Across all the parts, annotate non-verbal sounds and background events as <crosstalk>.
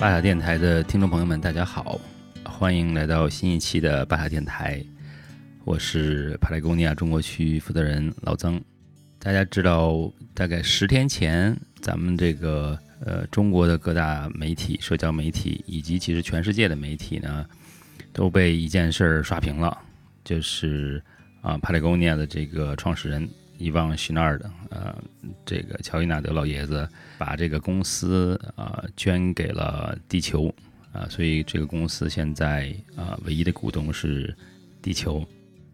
巴塔电台的听众朋友们，大家好，欢迎来到新一期的巴塔电台。我是帕雷贡尼亚中国区负责人老曾。大家知道，大概十天前，咱们这个呃中国的各大媒体、社交媒体以及其实全世界的媒体呢，都被一件事儿刷屏了，就是啊帕雷贡尼亚的这个创始人伊旺许纳尔的呃这个乔伊纳德老爷子把这个公司啊捐给了地球啊，所以这个公司现在啊唯一的股东是地球。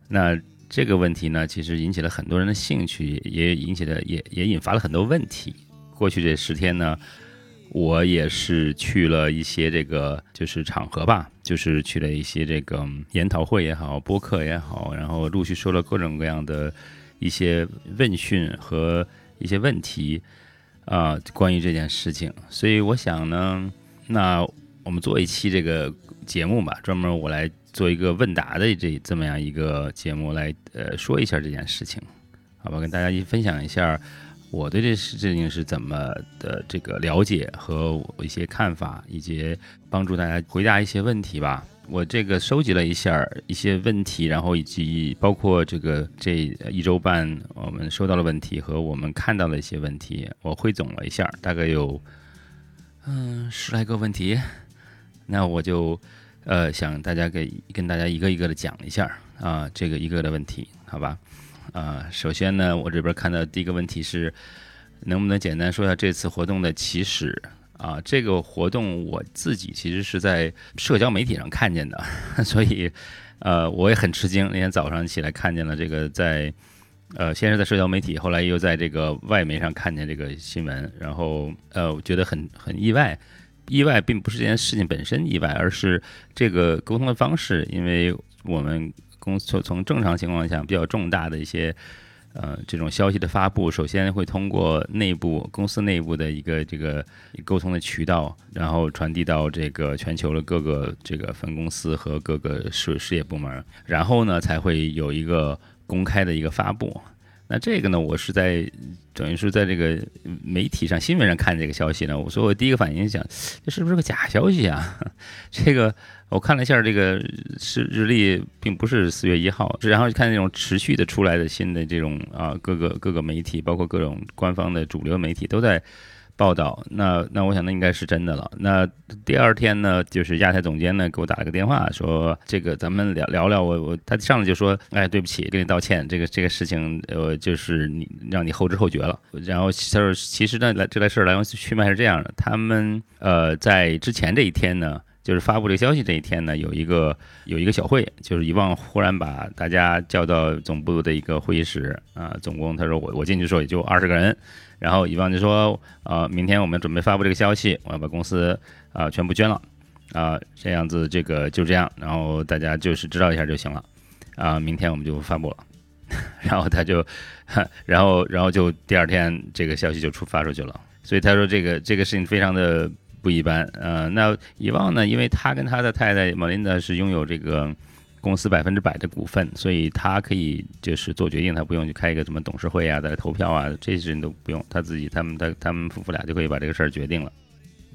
那这个问题呢，其实引起了很多人的兴趣，也引起了也也引发了很多问题。过去这十天呢，我也是去了一些这个就是场合吧，就是去了一些这个研讨会也好，播客也好，然后陆续收了各种各样的一些问讯和一些问题啊，关于这件事情。所以我想呢，那我们做一期这个节目吧，专门我来。做一个问答的这这么样一个节目来呃说一下这件事情，好吧，跟大家一起分享一下我对这事情是怎么的这个了解和我一些看法，以及帮助大家回答一些问题吧。我这个收集了一下一些问题，然后以及包括这个这一周半我们收到的问题和我们看到的一些问题，我汇总了一下，大概有嗯十来个问题，那我就。呃，想大家给跟大家一个一个的讲一下啊，这个一个的问题，好吧？啊，首先呢，我这边看到第一个问题是，能不能简单说一下这次活动的起始啊？这个活动我自己其实是在社交媒体上看见的，<laughs> 所以呃，我也很吃惊。那天早上起来看见了这个，在呃，先是在社交媒体，后来又在这个外媒上看见这个新闻，然后呃，我觉得很很意外。意外并不是这件事情本身意外，而是这个沟通的方式。因为我们公司从正常情况下比较重大的一些呃这种消息的发布，首先会通过内部公司内部的一个这个沟通的渠道，然后传递到这个全球的各个这个分公司和各个事事业部门，然后呢才会有一个公开的一个发布。那这个呢，我是在等于是在这个媒体上、新闻上看这个消息呢，我所以我第一个反应想，这是不是个假消息啊？<laughs> 这个我看了一下，这个是日历，并不是四月一号，然后看那种持续的出来的新的这种啊，各个各个媒体，包括各种官方的主流媒体都在。报道，那那我想那应该是真的了。那第二天呢，就是亚太总监呢给我打了个电话，说这个咱们聊聊聊。我我他上来就说，哎，对不起，跟你道歉，这个这个事情呃就是你让你后知后觉了。然后他说，其实呢来这来事儿来龙去脉是这样的，他们呃在之前这一天呢。就是发布这个消息这一天呢，有一个有一个小会，就是遗忘忽然把大家叫到总部的一个会议室啊，总共他说我我进去的时候也就二十个人，然后遗忘就说啊，明天我们准备发布这个消息，我要把公司啊全部捐了啊，这样子这个就这样，然后大家就是知道一下就行了啊，明天我们就发布了，<laughs> 然后他就，然后然后就第二天这个消息就出发出去了，所以他说这个这个事情非常的。不一般，呃，那遗忘呢？因为他跟他的太太玛琳达是拥有这个公司百分之百的股份，所以他可以就是做决定，他不用去开一个什么董事会啊，再来投票啊，这些人都不用，他自己他们他他们夫妇俩就可以把这个事儿决定了。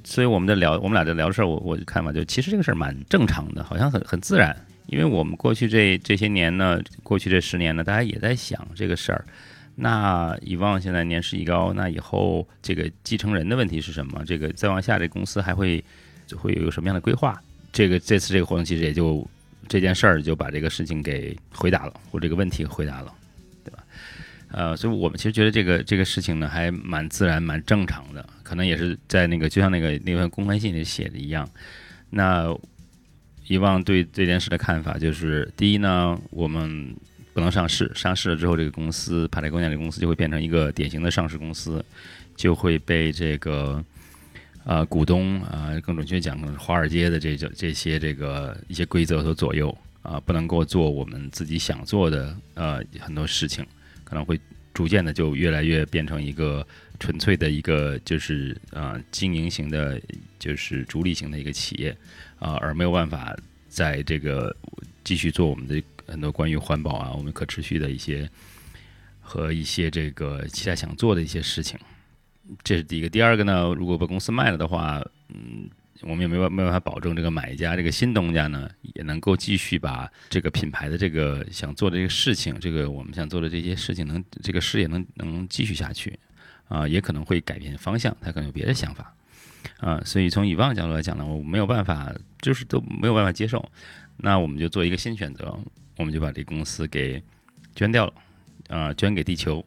所以我们在聊，我们俩在聊事儿，我我看法就其实这个事儿蛮正常的，好像很很自然，因为我们过去这这些年呢，过去这十年呢，大家也在想这个事儿。那以往现在年事已高，那以后这个继承人的问题是什么？这个再往下，这公司还会就会有什么样的规划？这个这次这个活动其实也就这件事儿就把这个事情给回答了，或这个问题回答了，对吧？呃，所以我们其实觉得这个这个事情呢还蛮自然、蛮正常的，可能也是在那个就像那个那份公开信里写的一样。那以往对这件事的看法就是，第一呢，我们。不能上市，上市了之后，这个公司帕莱贡亚这个公司就会变成一个典型的上市公司，就会被这个呃股东啊，更准确讲，华尔街的这这这些这个一些规则所左右啊，不能够做我们自己想做的呃很多事情，可能会逐渐的就越来越变成一个纯粹的一个就是啊经营型的，就是逐利型的一个企业啊，而没有办法在这个继续做我们的。很多关于环保啊，我们可持续的一些和一些这个其他想做的一些事情，这是第一个。第二个呢，如果把公司卖了的话，嗯，我们也没办没办法保证这个买家这个新东家呢也能够继续把这个品牌的这个想做的这个事情，这个我们想做的这些事情能这个事业能能继续下去啊，也可能会改变方向，他可能有别的想法。啊，所以从以往角度来讲呢，我没有办法，就是都没有办法接受，那我们就做一个新选择，我们就把这公司给捐掉了啊，捐给地球。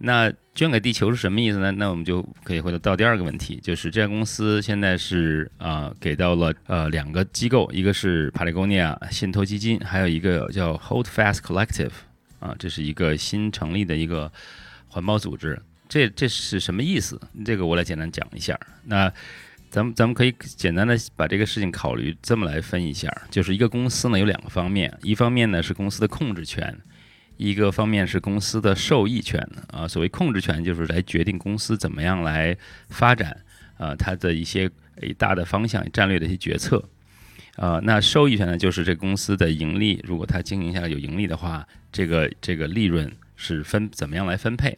那捐给地球是什么意思呢？那我们就可以回到到第二个问题，就是这家公司现在是啊给到了呃两个机构，一个是帕雷贡尼亚信托基金，还有一个叫 Hold Fast Collective 啊，这是一个新成立的一个环保组织。这这是什么意思？这个我来简单讲一下。那咱们咱们可以简单的把这个事情考虑这么来分一下，就是一个公司呢有两个方面，一方面呢是公司的控制权。一个方面是公司的受益权啊，所谓控制权就是来决定公司怎么样来发展啊，它的一些大的方向、战略的一些决策啊。那受益权呢，就是这公司的盈利，如果它经营下来有盈利的话，这个这个利润是分怎么样来分配？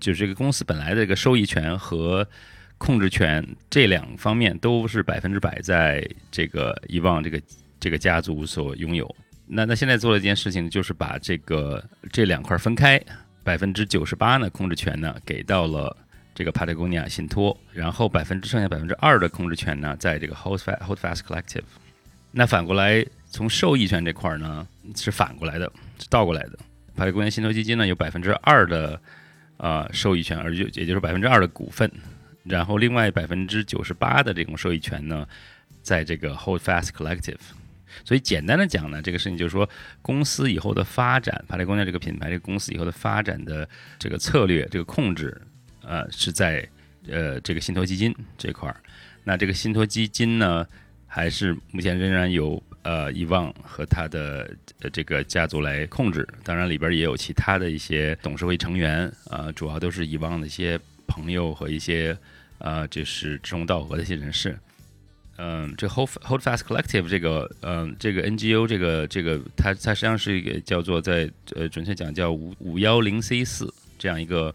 就是这个公司本来的这个收益权和控制权这两方面都是百分之百在这个遗忘这个这个家族所拥有。那那现在做了一件事情，就是把这个这两块分开，百分之九十八呢控制权呢给到了这个帕特贡尼亚信托，然后百分之剩下百分之二的控制权呢在这个 Hold Fast Hold Fast Collective。那反过来从受益权这块呢是反过来的，是倒过来的。帕特贡尼亚信托基金呢有百分之二的呃受益权，而就也就是百分之二的股份，然后另外百分之九十八的这种收益权呢在这个 Hold Fast Collective。所以简单的讲呢，这个事情就是说，公司以后的发展，帕雷公家这个品牌，这个公司以后的发展的这个策略，这个控制，呃，是在呃这个信托基金这块儿。那这个信托基金呢，还是目前仍然由呃遗忘和他的呃这个家族来控制。当然里边也有其他的一些董事会成员，呃，主要都是遗忘的一些朋友和一些呃就是志同道合的一些人士。嗯，这 Hold Hold Fast Collective 这个，嗯，这个 NGO 这个这个，它它实际上是一个叫做在呃，准确讲叫五五幺零 C 四这样一个，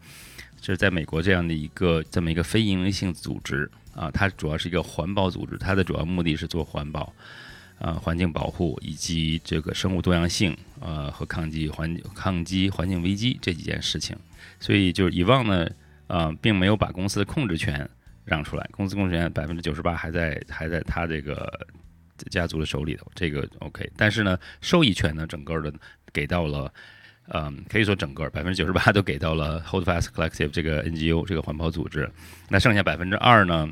就是在美国这样的一个这么一个非营利性组织啊，它主要是一个环保组织，它的主要目的是做环保啊，环境保护以及这个生物多样性呃和抗击环抗击环境危机这几件事情，所以就是以往呢，啊，并没有把公司的控制权。让出来，公司控制权百分之九十八还在还在他这个家族的手里头，这个 OK。但是呢，受益权呢，整个的给到了，嗯，可以说整个百分之九十八都给到了 Hold Fast Collective 这个 NGO 这个环保组织。那剩下百分之二呢，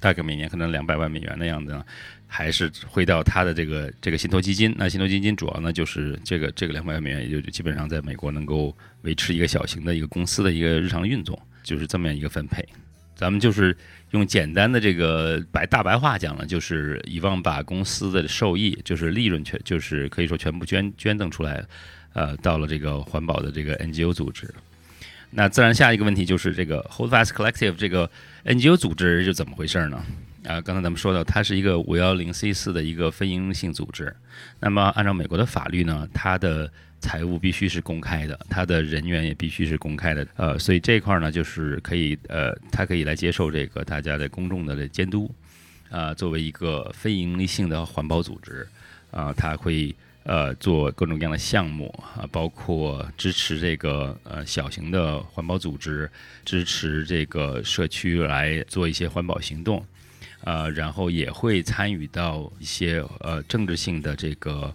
大概每年可能两百万美元的样子，呢，还是会到他的这个这个信托基金。那信托基金主要呢就是这个这个两百万美元，也就基本上在美国能够维持一个小型的一个公司的一个日常运作，就是这么样一个分配。咱们就是用简单的这个白大白话讲了，就是以往把公司的受益，就是利润全，就是可以说全部捐捐赠出来，呃，到了这个环保的这个 NGO 组织。那自然下一个问题就是这个 Hold Fast Collective 这个 NGO 组织是怎么回事呢？啊，刚才咱们说到，它是一个五幺零 C 四的一个非营利性组织。那么按照美国的法律呢，它的财务必须是公开的，他的人员也必须是公开的，呃，所以这块呢，就是可以，呃，他可以来接受这个大家的公众的监督，啊，作为一个非盈利性的环保组织，啊，他会呃做各种各样的项目啊，包括支持这个呃小型的环保组织，支持这个社区来做一些环保行动，啊，然后也会参与到一些呃政治性的这个。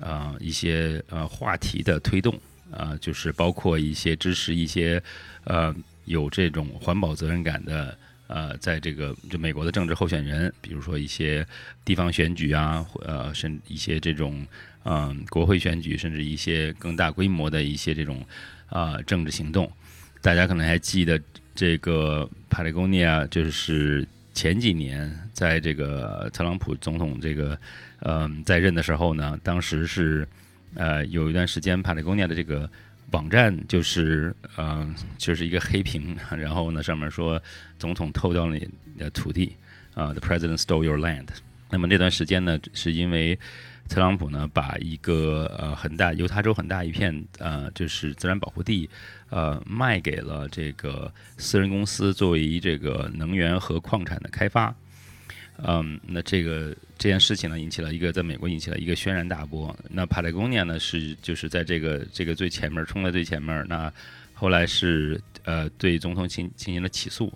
啊，一些呃话题的推动啊，就是包括一些支持一些呃有这种环保责任感的呃，在这个就美国的政治候选人，比如说一些地方选举啊，呃，甚一些这种嗯国会选举，甚至一些更大规模的一些这种啊政治行动。大家可能还记得这个帕雷贡尼亚，就是前几年在这个特朗普总统这个。嗯，在任的时候呢，当时是，呃，有一段时间，帕雷贡尼亚的这个网站就是，嗯，就是一个黑屏，<laughs> 然后呢，上面说总统偷掉了你的土地，啊，The President stole your land。那么那段时间呢，是因为特朗普呢，把一个呃很大犹他州很大一片呃就是自然保护地，呃，卖给了这个私人公司，作为这个能源和矿产的开发。嗯，那这个这件事情呢，引起了一个在美国引起了一个轩然大波。那 Patagonia 呢是就是在这个这个最前面冲在最前面。那后来是呃对总统进进行了起诉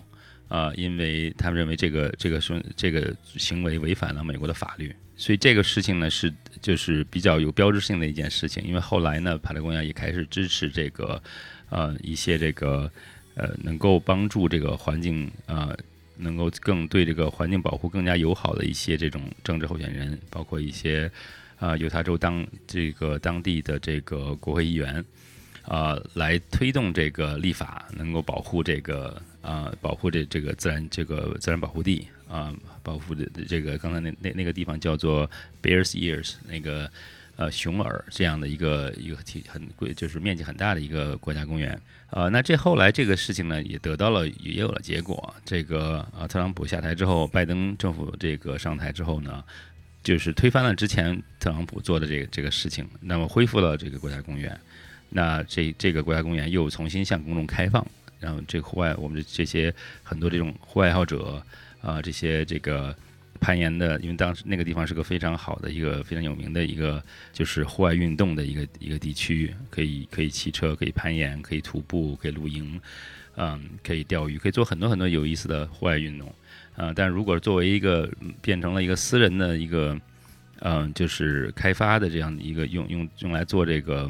啊，因为他们认为这个这个是这个行为违反了美国的法律。所以这个事情呢是就是比较有标志性的一件事情。因为后来呢，Patagonia 也开始支持这个呃一些这个呃能够帮助这个环境啊。能够更对这个环境保护更加友好的一些这种政治候选人，包括一些啊犹他州当这个当地的这个国会议员，啊，来推动这个立法，能够保护这个啊保护这这个自然这个自然保护地啊，保护的这个刚才那那那个地方叫做 Bears Ears 那个。呃，熊耳这样的一个一个体很贵，就是面积很大的一个国家公园。呃，那这后来这个事情呢，也得到了也有了结果。这个呃，特朗普下台之后，拜登政府这个上台之后呢，就是推翻了之前特朗普做的这个这个事情，那么恢复了这个国家公园。那这这个国家公园又重新向公众开放，然后这户外我们这些很多这种户外爱好者啊，这些这个。攀岩的，因为当时那个地方是个非常好的一个非常有名的一个，就是户外运动的一个一个地区，可以可以骑车，可以攀岩，可以徒步，可以露营，嗯，可以钓鱼，可以做很多很多有意思的户外运动，啊，但如果作为一个变成了一个私人的一个，嗯，就是开发的这样一个用用用来做这个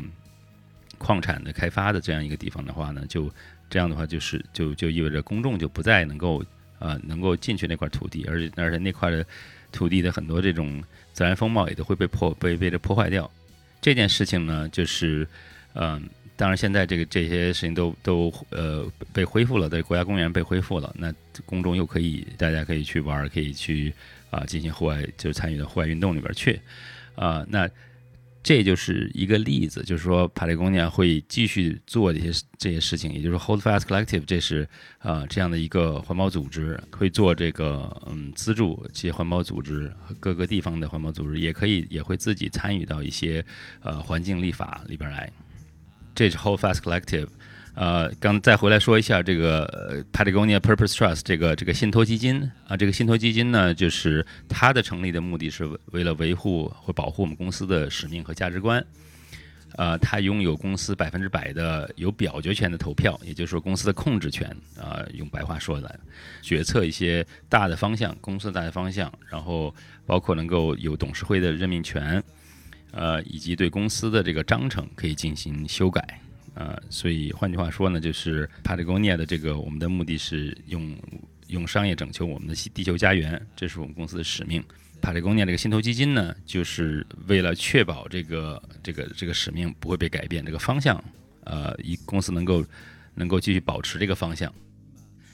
矿产的开发的这样一个地方的话呢，就这样的话就是就就意味着公众就不再能够。呃，能够进去那块土地，而且而且那块的土地的很多这种自然风貌也都会被破被被这破坏掉。这件事情呢，就是嗯，当然现在这个这些事情都都呃被恢复了，在国家公园被恢复了，那公众又可以大家可以去玩，可以去啊进行户外，就是参与到户外运动里边去啊那。这就是一个例子，就是说，帕雷贡尼亚会继续做这些这些事情，也就是，Hold Fast Collective，这是啊这样的一个环保组织，会做这个嗯资助这些环保组织各个地方的环保组织，也可以也会自己参与到一些呃环境立法里边来。这是 Hold Fast Collective。呃，刚再回来说一下这个呃 Patagonia Purpose Trust 这个这个信托基金啊，这个信托基金呢，就是它的成立的目的是为了维护或保护我们公司的使命和价值观。呃，它拥有公司百分之百的有表决权的投票，也就是说公司的控制权啊，用白话说来，决策一些大的方向，公司的大的方向，然后包括能够有董事会的任命权，呃，以及对公司的这个章程可以进行修改。呃，所以换句话说呢，就是 Patagonia 的这个我们的目的是用用商业拯救我们的地球家园，这是我们公司的使命。Patagonia 这个信托基金呢，就是为了确保这个这个这个使命不会被改变，这个方向，呃，一公司能够能够继续保持这个方向。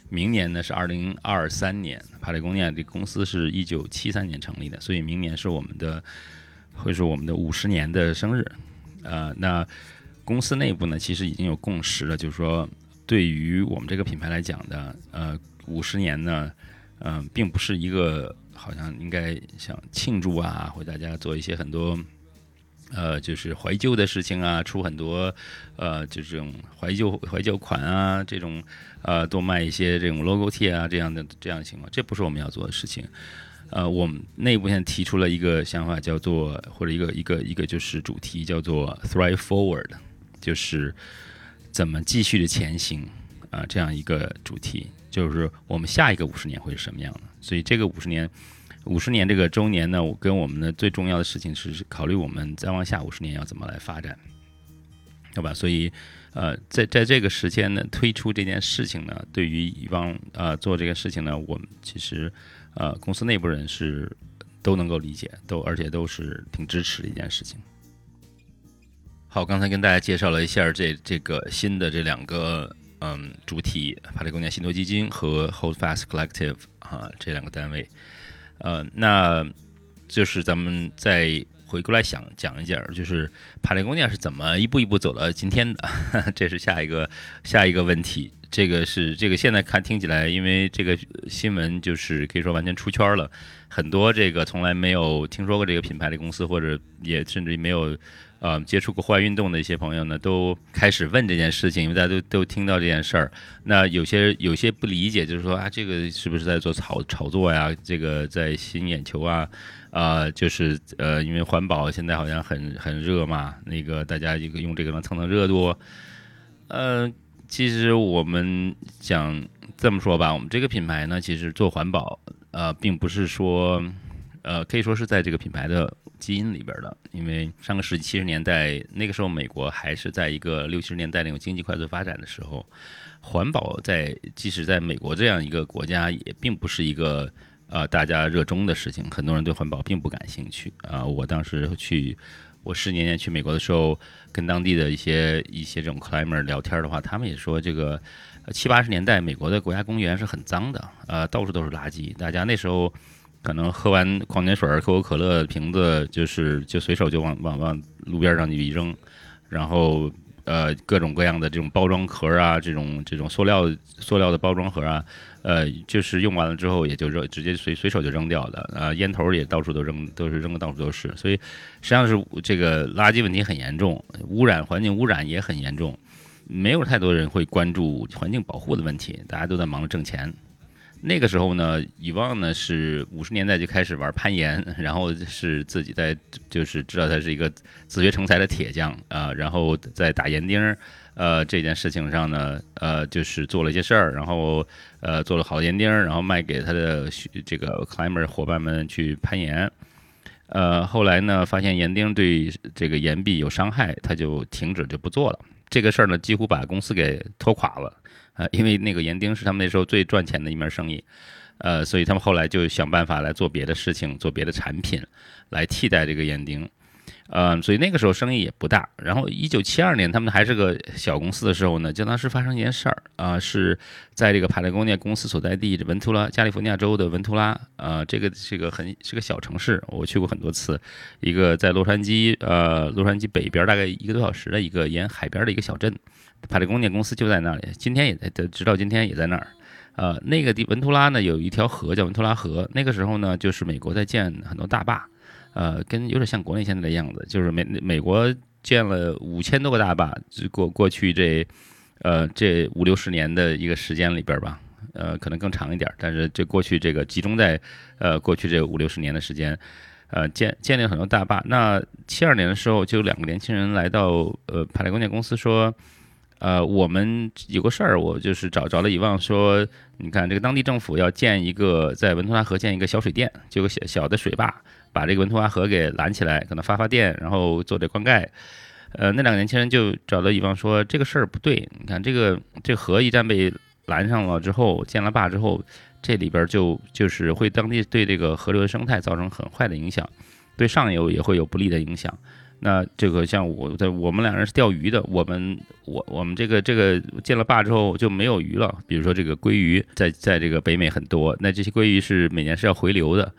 明年呢是二零二三年，Patagonia 这公司是一九七三年成立的，所以明年是我们的会是我们的五十年的生日。呃，那。公司内部呢，其实已经有共识了，就是说，对于我们这个品牌来讲的，呃，五十年呢，嗯，并不是一个好像应该想庆祝啊，或大家做一些很多，呃，就是怀旧的事情啊，出很多，呃，就这种怀旧怀旧款啊，这种，呃，多卖一些这种 logo T 啊，这样的这样的情况，这不是我们要做的事情。呃，我们内部现在提出了一个想法，叫做或者一个一个一个就是主题，叫做 Thrive Forward。就是怎么继续的前行啊，这样一个主题，就是我们下一个五十年会是什么样的？所以这个五十年，五十年这个周年呢，我跟我们的最重要的事情是考虑我们再往下五十年要怎么来发展，对吧？所以呃，在在这个时间呢，推出这件事情呢，对于以往呃做这个事情呢，我们其实呃公司内部人是都能够理解，都而且都是挺支持的一件事情。好，刚才跟大家介绍了一下这这个新的这两个嗯主体，帕雷贡尼信托基金和 Hold Fast Collective 啊这两个单位，呃，那就是咱们再回过来想讲一讲，就是帕雷贡尼是怎么一步一步走到今天的，<laughs> 这是下一个下一个问题。这个是这个现在看听起来，因为这个新闻就是可以说完全出圈了，很多这个从来没有听说过这个品牌的公司，或者也甚至于没有。呃接触过户外运动的一些朋友呢，都开始问这件事情，因为大家都都听到这件事儿。那有些有些不理解，就是说啊，这个是不是在做炒炒作呀？这个在吸引眼球啊？啊，就是呃，因为环保现在好像很很热嘛，那个大家一个用这个能蹭蹭热度。呃，其实我们讲这么说吧，我们这个品牌呢，其实做环保，呃，并不是说，呃，可以说是在这个品牌的基因里边的。因为上个世纪七十年代，那个时候美国还是在一个六七十年代那种经济快速发展的时候，环保在即使在美国这样一个国家，也并不是一个。呃，大家热衷的事情，很多人对环保并不感兴趣啊。我当时去，我十年前去美国的时候，跟当地的一些一些这种 climber 聊天的话，他们也说，这个七八十年代美国的国家公园是很脏的，呃，到处都是垃圾。大家那时候可能喝完矿泉水、可口可乐瓶子，就是就随手就往往往路边上去一扔，然后呃，各种各样的这种包装盒啊，这种这种塑料塑料的包装盒啊。呃，就是用完了之后也就扔，直接随随手就扔掉的。啊，烟头也到处都扔，都是扔的到处都是。所以实际上是这个垃圾问题很严重，污染环境污染也很严重，没有太多人会关注环境保护的问题，大家都在忙着挣钱。那个时候呢，以往呢是五十年代就开始玩攀岩，然后是自己在就是知道他是一个自学成才的铁匠啊，然后在打岩钉。呃，这件事情上呢，呃，就是做了一些事儿，然后呃，做了好岩钉，然后卖给他的这个 climber 伙伴们去攀岩。呃，后来呢，发现岩钉对这个岩壁有伤害，他就停止就不做了。这个事儿呢，几乎把公司给拖垮了。呃，因为那个盐丁是他们那时候最赚钱的一门生意，呃，所以他们后来就想办法来做别的事情，做别的产品来替代这个盐丁。嗯，所以那个时候生意也不大。然后一九七二年，他们还是个小公司的时候呢，就当时发生一件事儿啊，是在这个帕雷贡涅公司所在地文图拉，加利福尼亚州的文图拉，呃，这个是个很是个小城市，我去过很多次，一个在洛杉矶，呃，洛杉矶北边大概一个多小时的一个沿海边的一个小镇，帕雷贡涅公司就在那里，今天也在，直到今天也在那儿。呃，那个地文图拉呢，有一条河叫文图拉河，那个时候呢，就是美国在建很多大坝。呃，跟有点像国内现在的样子，就是美美国建了五千多个大坝，过过去这，呃，这五六十年的一个时间里边吧，呃，可能更长一点，但是这过去这个集中在，呃，过去这五六十年的时间，呃，建建立了很多大坝。那七二年的时候，就有两个年轻人来到呃帕莱贡建公司说，呃，我们有个事儿，我就是找着了以望说，你看这个当地政府要建一个在文图拉河建一个小水电，就个小小的水坝。把这个文图拉河给拦起来，可能发发电，然后做这灌溉。呃，那两个年轻人就找到乙方说这个事儿不对。你看这个这河一旦被拦上了之后，建了坝之后，这里边就就是会当地对这个河流的生态造成很坏的影响，对上游也会有不利的影响。那这个像我在我们两人是钓鱼的，我们我我们这个这个建了坝之后就没有鱼了。比如说这个鲑鱼在在这个北美很多，那这些鲑鱼是每年是要回流的。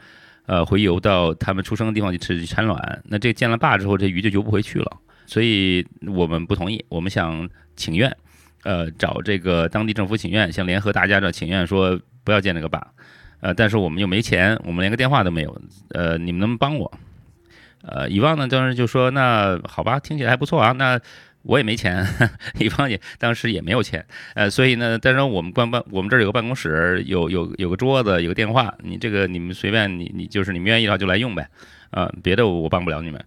呃，回游到他们出生的地方去吃产卵，那这建了坝之后，这鱼就游不回去了，所以我们不同意。我们想请愿，呃，找这个当地政府请愿，想联合大家的请愿，说不要建这个坝，呃，但是我们又没钱，我们连个电话都没有，呃，你们能帮我？呃，以望呢当时就说，那好吧，听起来还不错啊，那。我也没钱，<laughs> 乙方也当时也没有钱，呃，所以呢，但是我们办办，我们这儿有个办公室，有有有个桌子，有个电话，你这个你们随便，你你就是你们愿意的话就来用呗，啊，别的我我帮不了你们。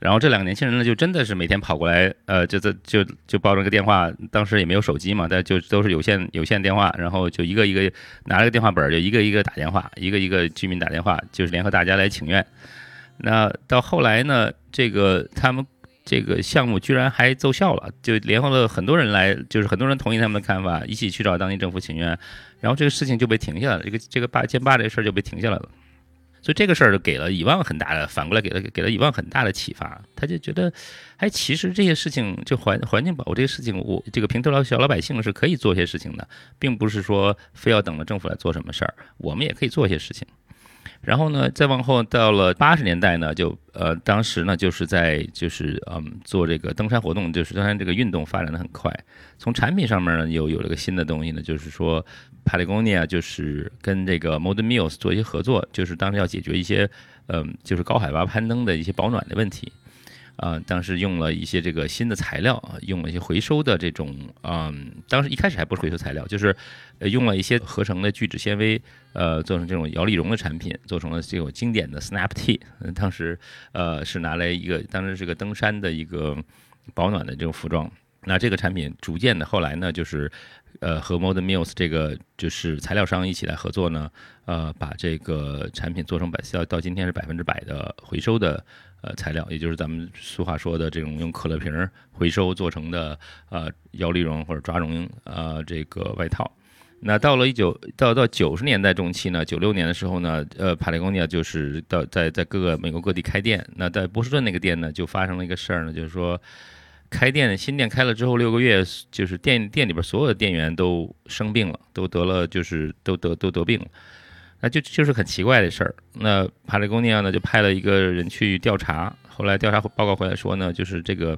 然后这两个年轻人呢，就真的是每天跑过来，呃，就在就就抱着个电话，当时也没有手机嘛，但就都是有线有线电话，然后就一个一个拿着个电话本，就一个一个打电话，一个一个居民打电话，就是联合大家来请愿。那到后来呢，这个他们。这个项目居然还奏效了，就联合了很多人来，就是很多人同意他们的看法，一起去找当地政府请愿，然后这个事情就被停下来了，这个这个坝建坝这事儿就被停下来了。所以这个事儿就给了以望很大的，反过来给了给了以望很大的启发，他就觉得，哎，其实这些事情就环环境保护这些事情，我这个平头老小老百姓是可以做些事情的，并不是说非要等着政府来做什么事儿，我们也可以做一些事情。然后呢，再往后到了八十年代呢，就呃，当时呢就是在就是嗯做这个登山活动，就是登山这个运动发展的很快。从产品上面呢，又有了个新的东西呢，就是说 Patagonia 就是跟这个 Modern Mills 做一些合作，就是当时要解决一些嗯就是高海拔攀登的一些保暖的问题。啊，当时用了一些这个新的材料啊，用了一些回收的这种，嗯，当时一开始还不是回收材料，就是用了一些合成的聚酯纤维，呃，做成这种摇粒绒的产品，做成了这种经典的 Snap T。当时呃是拿来一个，当时是个登山的一个保暖的这种服装。那这个产品逐渐的后来呢，就是呃和 Modern Mills 这个就是材料商一起来合作呢，呃，把这个产品做成百到到今天是百分之百的回收的。呃，材料也就是咱们俗话说的这种用可乐瓶回收做成的呃摇粒绒或者抓绒呃这个外套。那到了一九到到九十年代中期呢，九六年的时候呢，呃，帕雷贡尼亚就是到在在各个美国各地开店。那在波士顿那个店呢，就发生了一个事儿呢，就是说开店新店开了之后六个月，就是店店里边所有的店员都生病了，都得了就是都得都得病了。那就就是很奇怪的事儿。那帕雷贡尼亚呢，就派了一个人去调查。后来调查报告回来说呢，就是这个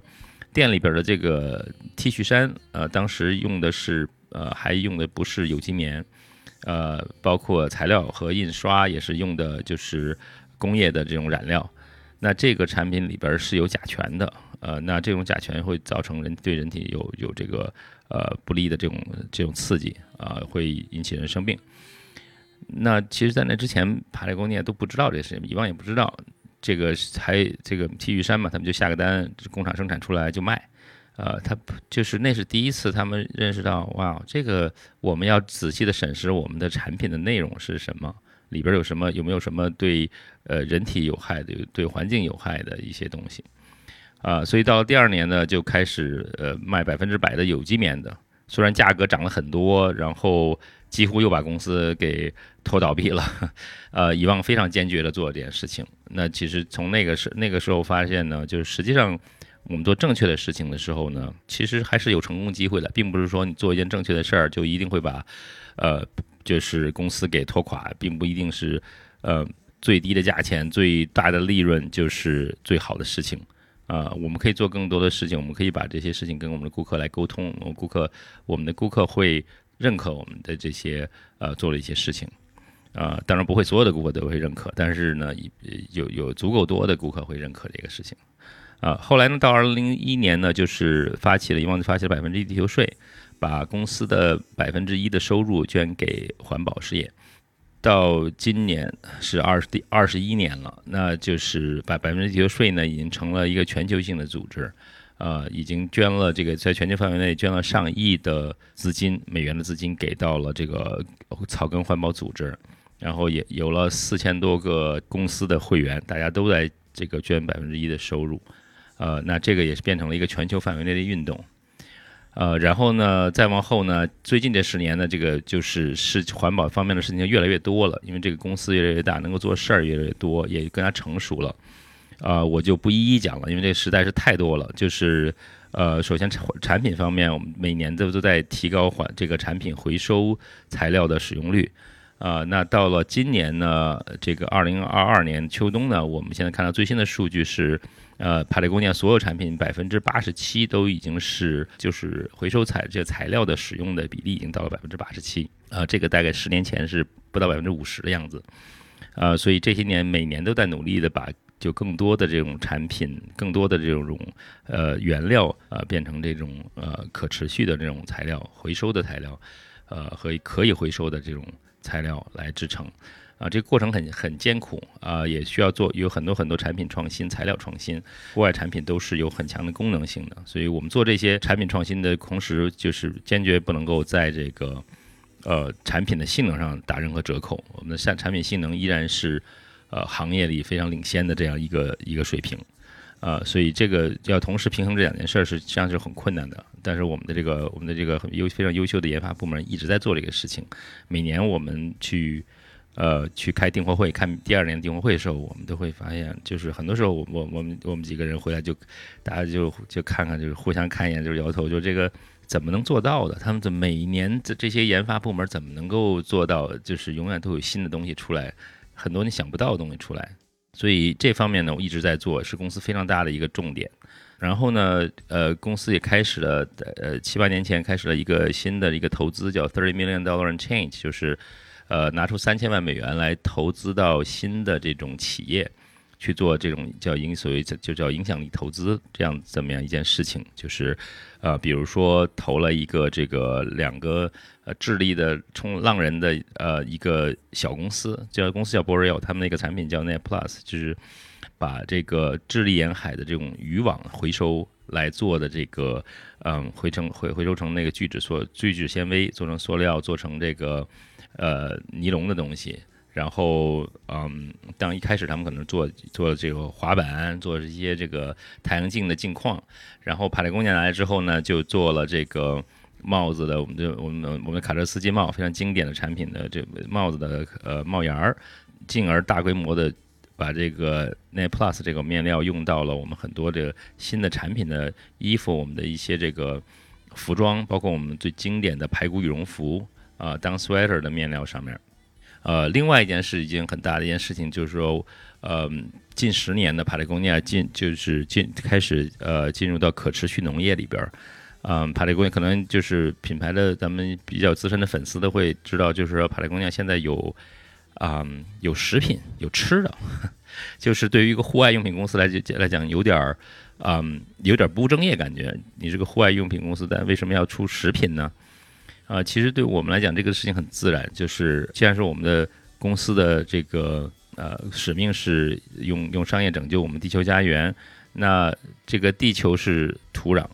店里边的这个 T 恤衫，呃，当时用的是呃，还用的不是有机棉，呃，包括材料和印刷也是用的就是工业的这种染料。那这个产品里边是有甲醛的，呃，那这种甲醛会造成人对人体有有这个呃不利的这种这种刺激啊，会引起人生病。那其实，在那之前，帕雷工业都不知道这事情，以往也不知道这个还这个 T 恤衫嘛，他们就下个单，工厂生产出来就卖，呃，他就是那是第一次他们认识到，哇，这个我们要仔细的审视我们的产品的内容是什么，里边有什么，有没有什么对呃人体有害的、对环境有害的一些东西，啊，所以到了第二年呢，就开始呃卖百分之百的有机棉的，虽然价格涨了很多，然后。几乎又把公司给拖倒闭了，呃，以往非常坚决的做这件事情。那其实从那个时那个时候发现呢，就是实际上我们做正确的事情的时候呢，其实还是有成功机会的，并不是说你做一件正确的事儿就一定会把，呃，就是公司给拖垮，并不一定是，呃，最低的价钱、最大的利润就是最好的事情。啊，我们可以做更多的事情，我们可以把这些事情跟我们的顾客来沟通，我们顾客，我们的顾客会。认可我们的这些呃做了一些事情，啊，当然不会所有的顾客都会认可，但是呢，有有足够多的顾客会认可这个事情，啊，后来呢，到二零零一年呢，就是发起了，一忘记发起了百分之一地球税，把公司的百分之一的收入捐给环保事业，到今年是二十第二十一年了，那就是百百分之地球税呢，已经成了一个全球性的组织。呃，已经捐了这个在全球范围内捐了上亿的资金，美元的资金给到了这个草根环保组织，然后也有了四千多个公司的会员，大家都在这个捐百分之一的收入，呃，那这个也是变成了一个全球范围内的运动，呃，然后呢，再往后呢，最近这十年呢，这个就是是环保方面的事情越来越多了，因为这个公司越来越大，能够做事儿越来越多，也更加成熟了。啊，我就不一一讲了，因为这实在是太多了。就是，呃，首先产产品方面，我们每年都都在提高环这个产品回收材料的使用率。啊，那到了今年呢，这个二零二二年秋冬呢，我们现在看到最新的数据是，呃，帕雷贡尼亚所有产品百分之八十七都已经是就是回收材这材料的使用的比例已经到了百分之八十七。呃，这个大概十年前是不到百分之五十的样子。啊，所以这些年每年都在努力的把。就更多的这种产品，更多的这种呃原料啊，变成这种呃可持续的这种材料，回收的材料，呃和可以回收的这种材料来制成啊，这个过程很很艰苦啊，也需要做有很多很多产品创新、材料创新，户外产品都是有很强的功能性的，所以我们做这些产品创新的同时，就是坚决不能够在这个呃产品的性能上打任何折扣，我们的产产品性能依然是。呃，行业里非常领先的这样一个一个水平，呃，所以这个要同时平衡这两件事儿是实际上是很困难的。但是我们的这个我们的这个很优非常优秀的研发部门一直在做这个事情。每年我们去呃去开订货会，看第二年订货会的时候，我们都会发现，就是很多时候我我我们我们几个人回来就大家就就看看，就是互相看一眼，就是摇头，就这个怎么能做到的？他们怎么每年这这些研发部门怎么能够做到？就是永远都有新的东西出来。很多你想不到的东西出来，所以这方面呢，我一直在做，是公司非常大的一个重点。然后呢，呃，公司也开始了，呃，七八年前开始了一个新的一个投资，叫 Thirty Million Dollar and Change，就是呃，拿出三千万美元来投资到新的这种企业，去做这种叫影所谓就叫影响力投资这样这么样一件事情，就是呃，比如说投了一个这个两个呃智利的冲浪人的呃一个小公司，叫公司叫 Boreal，他们那个产品叫 Net Plus，就是把这个智利沿海的这种渔网回收来做的这个嗯回成回回收成那个聚酯塑聚酯纤维做成塑料做成这个呃尼龙的东西。然后，嗯，当一开始他们可能做做这个滑板，做一些这个太阳镜的镜框，然后帕雷工业来之后呢，就做了这个帽子的，我们的我们我们的卡车司机帽，非常经典的产品的这帽子的呃帽檐儿，进而大规模的把这个 n e Plus 这个面料用到了我们很多的新的产品的衣服，我们的一些这个服装，包括我们最经典的排骨羽绒服啊，当 sweater 的面料上面。呃，另外一件事，已经很大的一件事情，就是说，呃，近十年的帕雷贡尼亚进就是进开始呃进入到可持续农业里边儿，嗯，帕雷贡可能就是品牌的咱们比较资深的粉丝都会知道，就是说帕雷贡尼亚现在有啊有食品有吃的，<laughs> 就是对于一个户外用品公司来讲来讲有点儿嗯有点不务正业感觉，你这个户外用品公司，但为什么要出食品呢？啊，其实对我们来讲，这个事情很自然。就是既然是我们的公司的这个呃使命是用用商业拯救我们地球家园，那这个地球是土壤，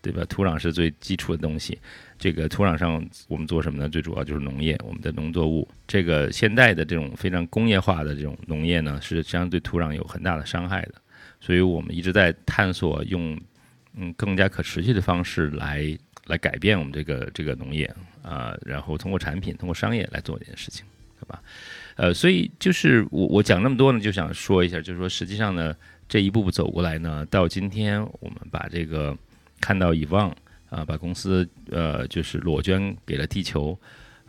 对吧？土壤是最基础的东西。这个土壤上我们做什么呢？最主要就是农业，我们的农作物。这个现代的这种非常工业化的这种农业呢，是实际上对土壤有很大的伤害的。所以我们一直在探索用嗯更加可持续的方式来。来改变我们这个这个农业啊，然后通过产品、通过商业来做这件事情，对吧？呃，所以就是我我讲那么多呢，就想说一下，就是说实际上呢，这一步步走过来呢，到今天我们把这个看到以望啊，把公司呃就是裸捐给了地球，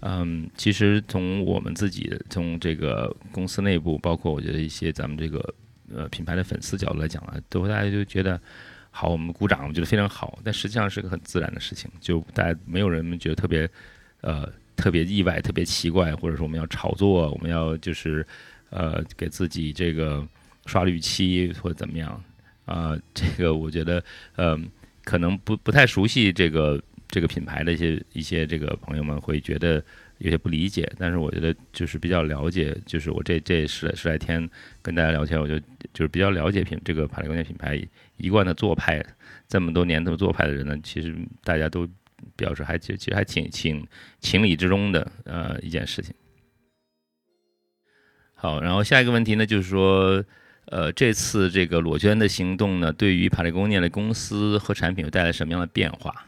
嗯，其实从我们自己从这个公司内部，包括我觉得一些咱们这个呃品牌的粉丝角度来讲啊，都大家就觉得。好，我们鼓掌，我觉得非常好。但实际上是个很自然的事情，就大家没有人觉得特别，呃，特别意外、特别奇怪，或者说我们要炒作，我们要就是，呃，给自己这个刷绿漆或者怎么样啊？这个我觉得，呃，可能不不太熟悉这个这个品牌的一些一些这个朋友们会觉得。有些不理解，但是我觉得就是比较了解，就是我这这十十来天跟大家聊天，我就就是比较了解品这个帕雷贡业品牌一贯的做派，这么多年这么做派的人呢，其实大家都表示还其实还挺情情理之中的呃一件事情。好，然后下一个问题呢，就是说呃这次这个裸捐的行动呢，对于帕雷贡业的公司和产品又带来什么样的变化？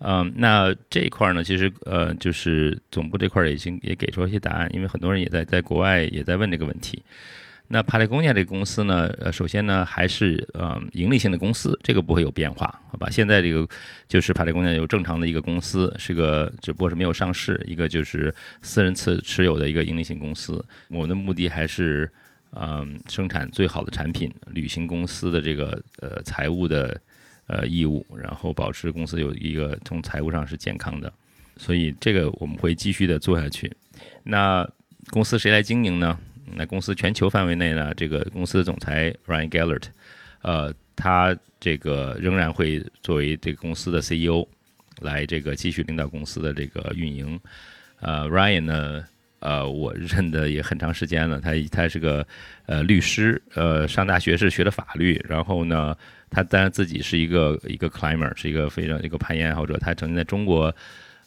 嗯，那这一块呢，其实呃，就是总部这块已经也给出了一些答案，因为很多人也在在国外也在问这个问题。那帕雷贡亚这个公司呢，呃，首先呢还是呃盈利性的公司，这个不会有变化，好吧？现在这个就是帕雷贡亚有正常的一个公司，是个只不过是没有上市，一个就是私人持持有的一个盈利性公司。我们的目的还是嗯生产最好的产品，履行公司的这个呃财务的。呃，义务，然后保持公司有一个从财务上是健康的，所以这个我们会继续的做下去。那公司谁来经营呢？那公司全球范围内呢，这个公司的总裁 Ryan Gellert，呃，他这个仍然会作为这个公司的 CEO 来这个继续领导公司的这个运营。呃，Ryan 呢，呃，我认得也很长时间了，他他是个呃律师，呃，上大学是学的法律，然后呢。他当然自己是一个一个 climber，是一个非常一个攀岩爱好者。他曾经在中国，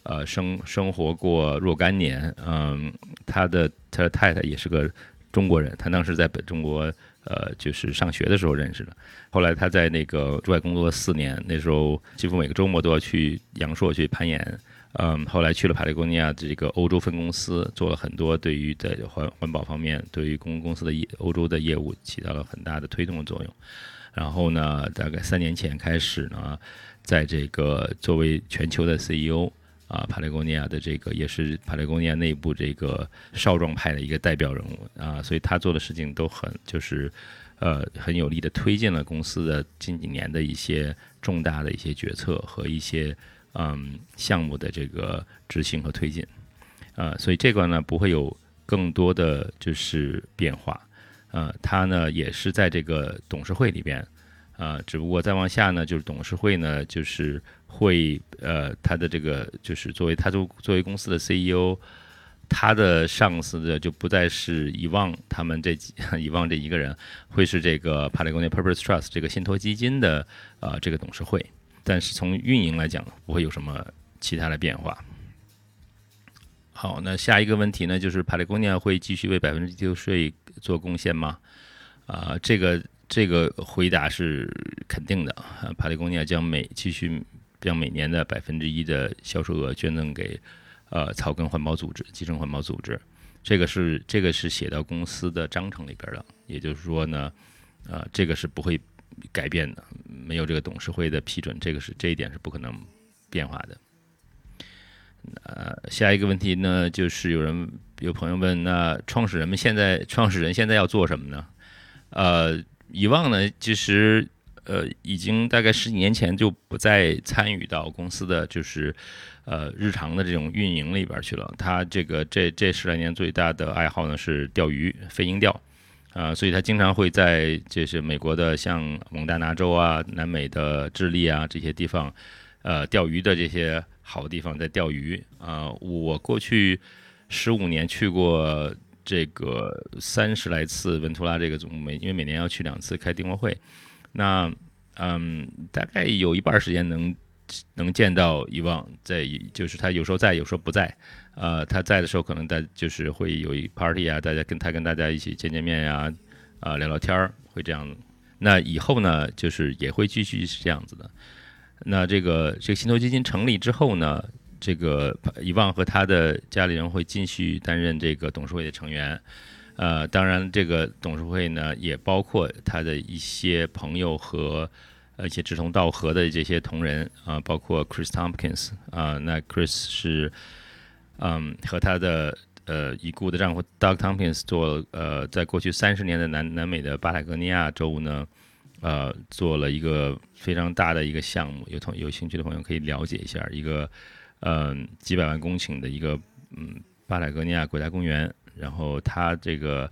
呃，生生活过若干年。嗯，他的他的太太也是个中国人。他当时在本中国，呃，就是上学的时候认识的。后来他在那个驻外工作四年，那时候几乎每个周末都要去阳朔去攀岩。嗯，后来去了帕利贡尼亚这个欧洲分公司，做了很多对于在环环保方面，对于公公司的业欧洲的业务起到了很大的推动的作用。然后呢，大概三年前开始呢，在这个作为全球的 CEO 啊，帕雷贡尼亚的这个也是帕雷贡尼亚内部这个少壮派的一个代表人物啊，所以他做的事情都很就是呃很有力的推进了公司的近几年的一些重大的一些决策和一些嗯项目的这个执行和推进啊，所以这个呢不会有更多的就是变化。呃，他呢也是在这个董事会里边，呃，只不过再往下呢，就是董事会呢，就是会呃，他的这个就是作为他作作为公司的 CEO，他的上司的就不再是遗忘他们这几 <laughs> 遗忘这一个人，会是这个帕雷贡尼 Purpose Trust 这个信托基金的呃这个董事会，但是从运营来讲不会有什么其他的变化。好，那下一个问题呢，就是帕雷贡尼会继续为百分之六税做贡献吗？啊，这个这个回答是肯定的。帕雷贡尼亚将每继续将每年的百分之一的销售额捐赠给呃草根环保组织、基层环保组织。这个是这个是写到公司的章程里边的，也就是说呢，呃，这个是不会改变的。没有这个董事会的批准，这个是这一点是不可能变化的。呃，下一个问题呢，就是有人有朋友问，那创始人们现在创始人现在要做什么呢？呃，以往呢，其实呃，已经大概十几年前就不再参与到公司的就是呃日常的这种运营里边去了。他这个这这十来年最大的爱好呢是钓鱼，飞鹰钓啊，所以他经常会在就是美国的像蒙大拿州啊、南美的智利啊这些地方呃钓鱼的这些。好的地方在钓鱼啊！我过去十五年去过这个三十来次文图拉这个总部，每因为每年要去两次开订货会，那嗯，大概有一半时间能能见到遗忘，在就是他有时候在，有时候不在。呃，他在的时候可能大就是会有一 party 啊，大家跟他跟大家一起见见面呀，啊聊聊天儿，会这样。那以后呢，就是也会继续是这样子的。那这个这个信托基金成立之后呢，这个遗忘和他的家里人会继续担任这个董事会的成员，呃，当然这个董事会呢也包括他的一些朋友和呃一些志同道合的这些同仁啊，包括 Chris Tompkins 啊，那 Chris 是嗯和他的呃已故的丈夫 Doug Tompkins 做呃在过去三十年的南南美的巴塔哥尼亚州呢。呃，做了一个非常大的一个项目，有同有兴趣的朋友可以了解一下，一个嗯几百万公顷的一个嗯巴塔哥尼亚国家公园。然后她这个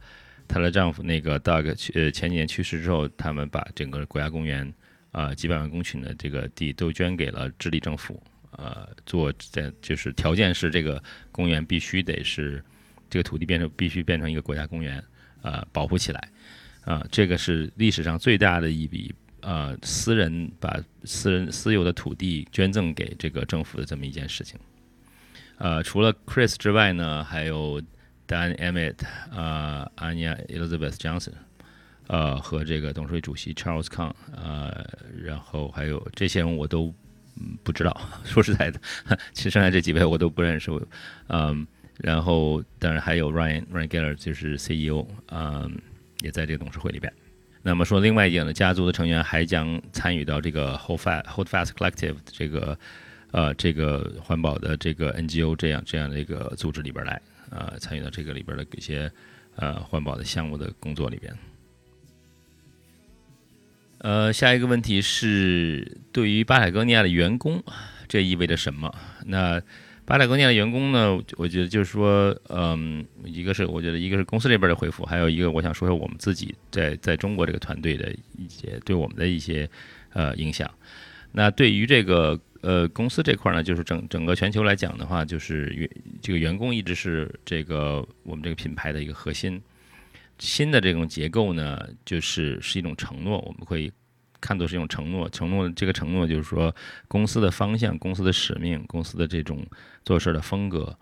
她的丈夫那个 Doug 去呃前几年去世之后，他们把整个国家公园啊几百万公顷的这个地都捐给了智利政府，呃做在就是条件是这个公园必须得是这个土地变成必须变成一个国家公园，呃保护起来。啊，这个是历史上最大的一笔，呃，私人把私人私有的土地捐赠给这个政府的这么一件事情。呃，除了 Chris 之外呢，还有 Dan Emmett，呃，Anya Elizabeth Johnson，呃，和这个董事会主席 Charles Kang，呃，然后还有这些人我都不知道，<laughs> 说实在的，<laughs> 其实剩下这几位我都不认识，嗯，然后当然还有 Ryan Ryan Geller，就是 CEO，嗯。也在这个董事会里边。那么说，另外一点呢，家族的成员还将参与到这个 Hold Fast Hold Fast Collective 这个呃这个环保的这个 NGO 这样这样的一个组织里边来，呃，参与到这个里边的一些呃环保的项目的工作里边。呃，下一个问题是，对于巴塔哥尼亚的员工，这意味着什么？那八百多年的员工呢？我觉得就是说，嗯，一个是我觉得一个是公司这边的回复，还有一个我想说说我们自己在在中国这个团队的一些对我们的一些呃影响。那对于这个呃公司这块呢，就是整整个全球来讲的话，就是员这个员工一直是这个我们这个品牌的一个核心。新的这种结构呢，就是是一种承诺，我们会。看作是一种承诺，承诺这个承诺就是说，公司的方向、公司的使命、公司的这种做事的风格，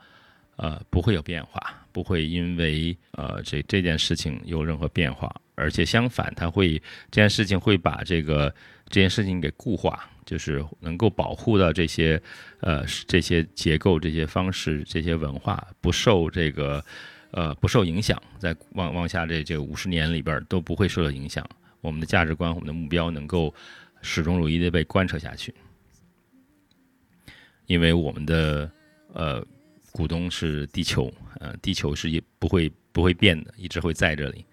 呃，不会有变化，不会因为呃这这件事情有任何变化，而且相反，它会这件事情会把这个这件事情给固化，就是能够保护到这些呃这些结构、这些方式、这些文化不受这个呃不受影响，在往往下这这五十年里边都不会受到影响。我们的价值观、我们的目标能够始终如一的被贯彻下去，因为我们的呃股东是地球，呃，地球是一不会不会变的，一直会在这里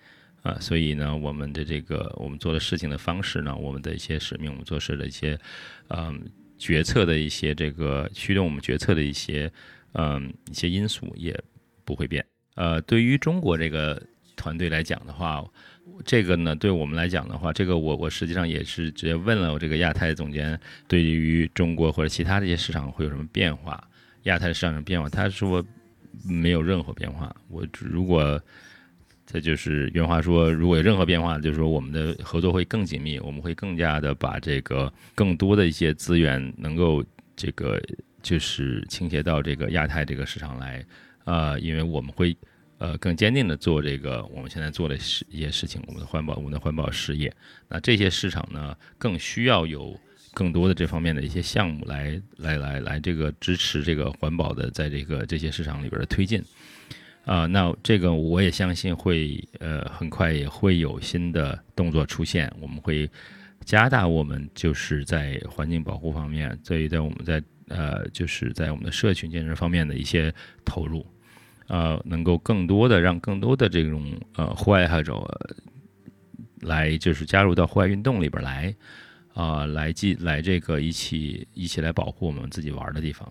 啊，所以呢，我们的这个我们做的事情的方式呢，我们的一些使命，我们做事的一些嗯决策的一些这个驱动我们决策的一些嗯一些因素也不会变。呃，对于中国这个。团队来讲的话，这个呢，对我们来讲的话，这个我我实际上也是直接问了我这个亚太总监，对于中国或者其他这些市场会有什么变化？亚太的市场的变化，他说没有任何变化。我如果这就是原话说，如果有任何变化，就是说我们的合作会更紧密，我们会更加的把这个更多的一些资源能够这个就是倾斜到这个亚太这个市场来，呃，因为我们会呃更坚定的做这个我们现在做的事一些事情，我们的环保我们的环保事业，那这些市场呢更需要有更多的这方面的一些项目来来来来这个支持这个环保的在这个这些市场里边的推进。啊，那这个我也相信会，呃，很快也会有新的动作出现。我们会加大我们就是在环境保护方面，在在我们在呃，就是在我们的社群建设方面的一些投入，呃，能够更多的让更多的这种呃户外爱好者来，就是加入到户外运动里边来，啊，来进来这个一起一起来保护我们自己玩的地方。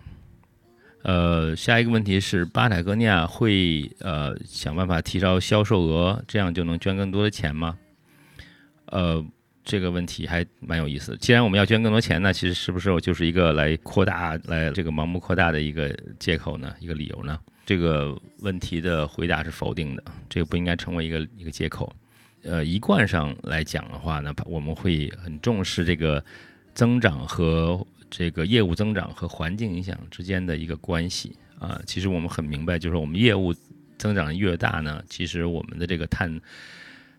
呃，下一个问题是，巴塔哥尼亚会呃想办法提高销售额，这样就能捐更多的钱吗？呃，这个问题还蛮有意思。既然我们要捐更多钱呢，其实是不是就是一个来扩大、来这个盲目扩大的一个借口呢？一个理由呢？这个问题的回答是否定的，这个不应该成为一个一个借口。呃，一贯上来讲的话呢，我们会很重视这个增长和。这个业务增长和环境影响之间的一个关系啊，其实我们很明白，就是我们业务增长越大呢，其实我们的这个碳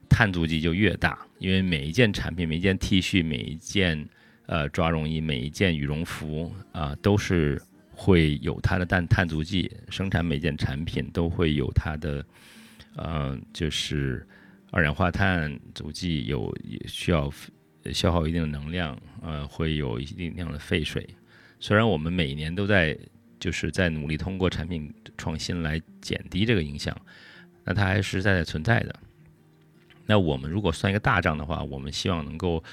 碳足迹就越大，因为每一件产品、每一件 T 恤、每一件呃抓绒衣、每一件羽绒服啊，都是会有它的碳碳足迹，生产每件产品都会有它的呃，就是二氧化碳足迹，有也需要。消耗一定的能量，呃，会有一定量的废水。虽然我们每年都在就是在努力通过产品创新来减低这个影响，那它还是实在在存在的。那我们如果算一个大账的话，我们希望能够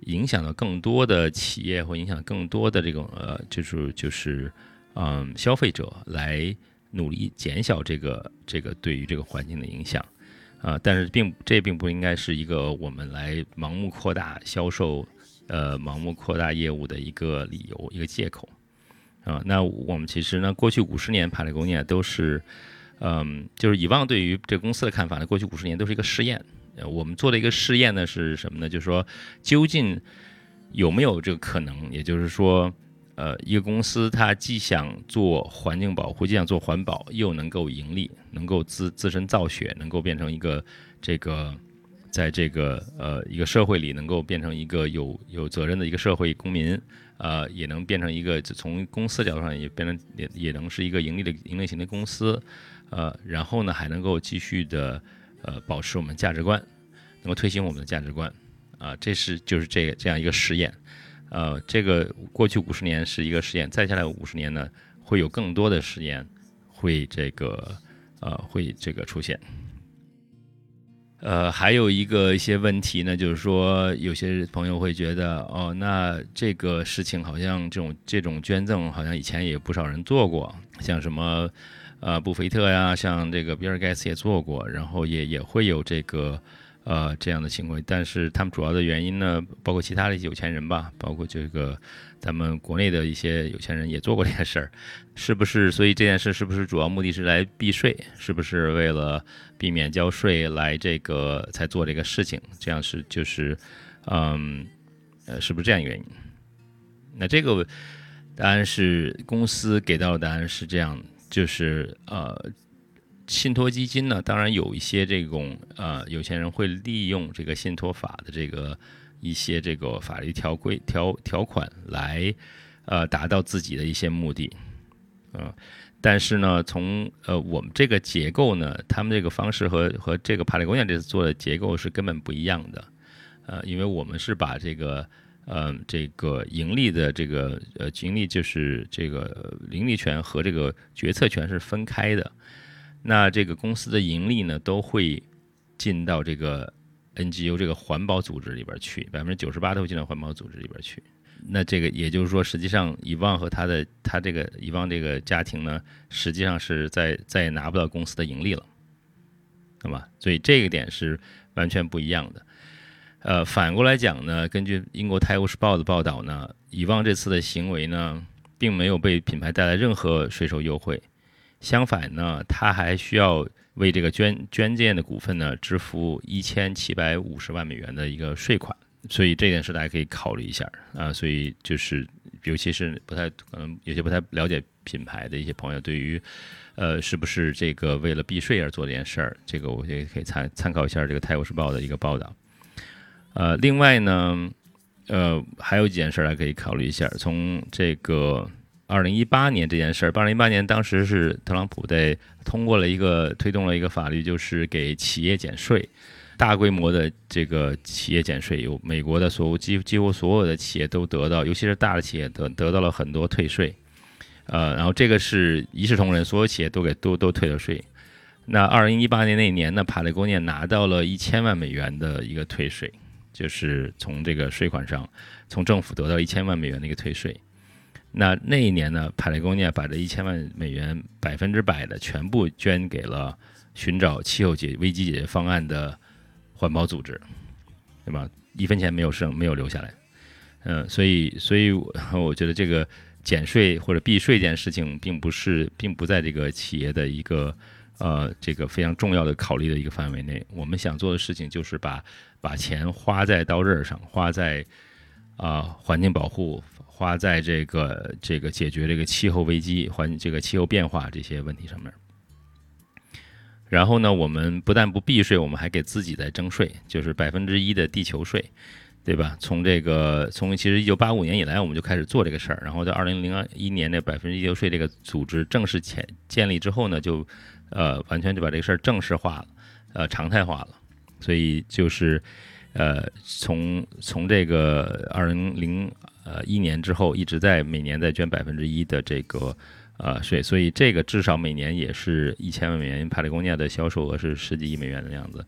影响到更多的企业，或影响更多的这种呃，就是就是嗯消费者来努力减小这个这个对于这个环境的影响。啊，但是并这并不应该是一个我们来盲目扩大销售，呃，盲目扩大业务的一个理由，一个借口。啊，那我们其实呢，过去五十年，帕雷公尼亚都是，嗯，就是以往对于这公司的看法呢，过去五十年都是一个试验。我们做的一个试验呢是什么呢？就是说，究竟有没有这个可能？也就是说。呃，一个公司它既想做环境保护，既想做环保，又能够盈利，能够自自身造血，能够变成一个这个，在这个呃一个社会里能够变成一个有有责任的一个社会公民，呃，也能变成一个从公司角度上也变成也也能是一个盈利的盈利型的公司，呃，然后呢还能够继续的呃保持我们价值观，能够推行我们的价值观，啊，这是就是这这样一个实验。呃，这个过去五十年是一个实验，再下来五十年呢，会有更多的实验会这个呃会这个出现。呃，还有一个一些问题呢，就是说有些朋友会觉得，哦，那这个事情好像这种这种捐赠好像以前也不少人做过，像什么呃布菲特呀，像这个比尔盖茨也做过，然后也也会有这个。呃，这样的情况，但是他们主要的原因呢，包括其他的一些有钱人吧，包括这个咱们国内的一些有钱人也做过这件事儿，是不是？所以这件事是不是主要目的是来避税？是不是为了避免交税来这个才做这个事情？这样是就是，嗯，呃，是不是这样原因？那这个答案是公司给到的答案是这样的，就是呃。信托基金呢，当然有一些这种呃有钱人会利用这个信托法的这个一些这个法律条规条条款来呃达到自己的一些目的，嗯，但是呢，从呃我们这个结构呢，他们这个方式和和这个帕里公园这次做的结构是根本不一样的，呃，因为我们是把这个嗯这个盈利的这个呃盈利就是这个盈利权和这个决策权是分开的。那这个公司的盈利呢，都会进到这个 NGO 这个环保组织里边去，百分之九十八都会进到环保组织里边去。那这个也就是说，实际上以旺和他的他这个以旺这个家庭呢，实际上是在再也拿不到公司的盈利了。那么所以这个点是完全不一样的。呃，反过来讲呢，根据英国《泰晤士报》的报道呢，以旺这次的行为呢，并没有被品牌带来任何税收优惠，相反呢，他还需要为这个捐捐建的股份呢支付一千七百五十万美元的一个税款，所以这件事大家可以考虑一下啊。所以就是，尤其是不太可能有些不太了解品牌的一些朋友，对于呃是不是这个为了避税而做这件事儿，这个我也可以参参考一下这个《泰晤士报》的一个报道。呃，另外呢，呃，还有几件事儿还可以考虑一下。从这个二零一八年这件事儿，二零一八年当时是特朗普在通过了一个推动了一个法律，就是给企业减税，大规模的这个企业减税，有美国的所有几几乎所有的企业都得到，尤其是大的企业得得到了很多退税。呃，然后这个是一视同仁，所有企业都给都都退了税。那二零一八年那一年呢，帕雷贡涅拿到了一千万美元的一个退税。就是从这个税款上，从政府得到一千万美元的一个退税。那那一年呢，帕雷贡尼亚把这一千万美元百分之百的全部捐给了寻找气候解危机解决方案的环保组织，对吧？一分钱没有剩，没有留下来。嗯，所以，所以我 <laughs> 觉得这个减税或者避税这件事情，并不是，并不在这个企业的一个。呃，这个非常重要的考虑的一个范围内，我们想做的事情就是把把钱花在刀刃上，花在啊环境保护，花在这个这个解决这个气候危机、环这个气候变化这些问题上面。然后呢，我们不但不避税，我们还给自己在征税，就是百分之一的地球税，对吧？从这个从其实一九八五年以来，我们就开始做这个事儿。然后在二零零二一年的百分之一地球税这个组织正式建建立之后呢，就呃，完全就把这个事儿正式化了，呃，常态化了，所以就是，呃，从从这个二零零呃一年之后，一直在每年在捐百分之一的这个呃税，所以这个至少每年也是一千万美元，帕雷贡尼亚的销售额是十几亿美元的样子，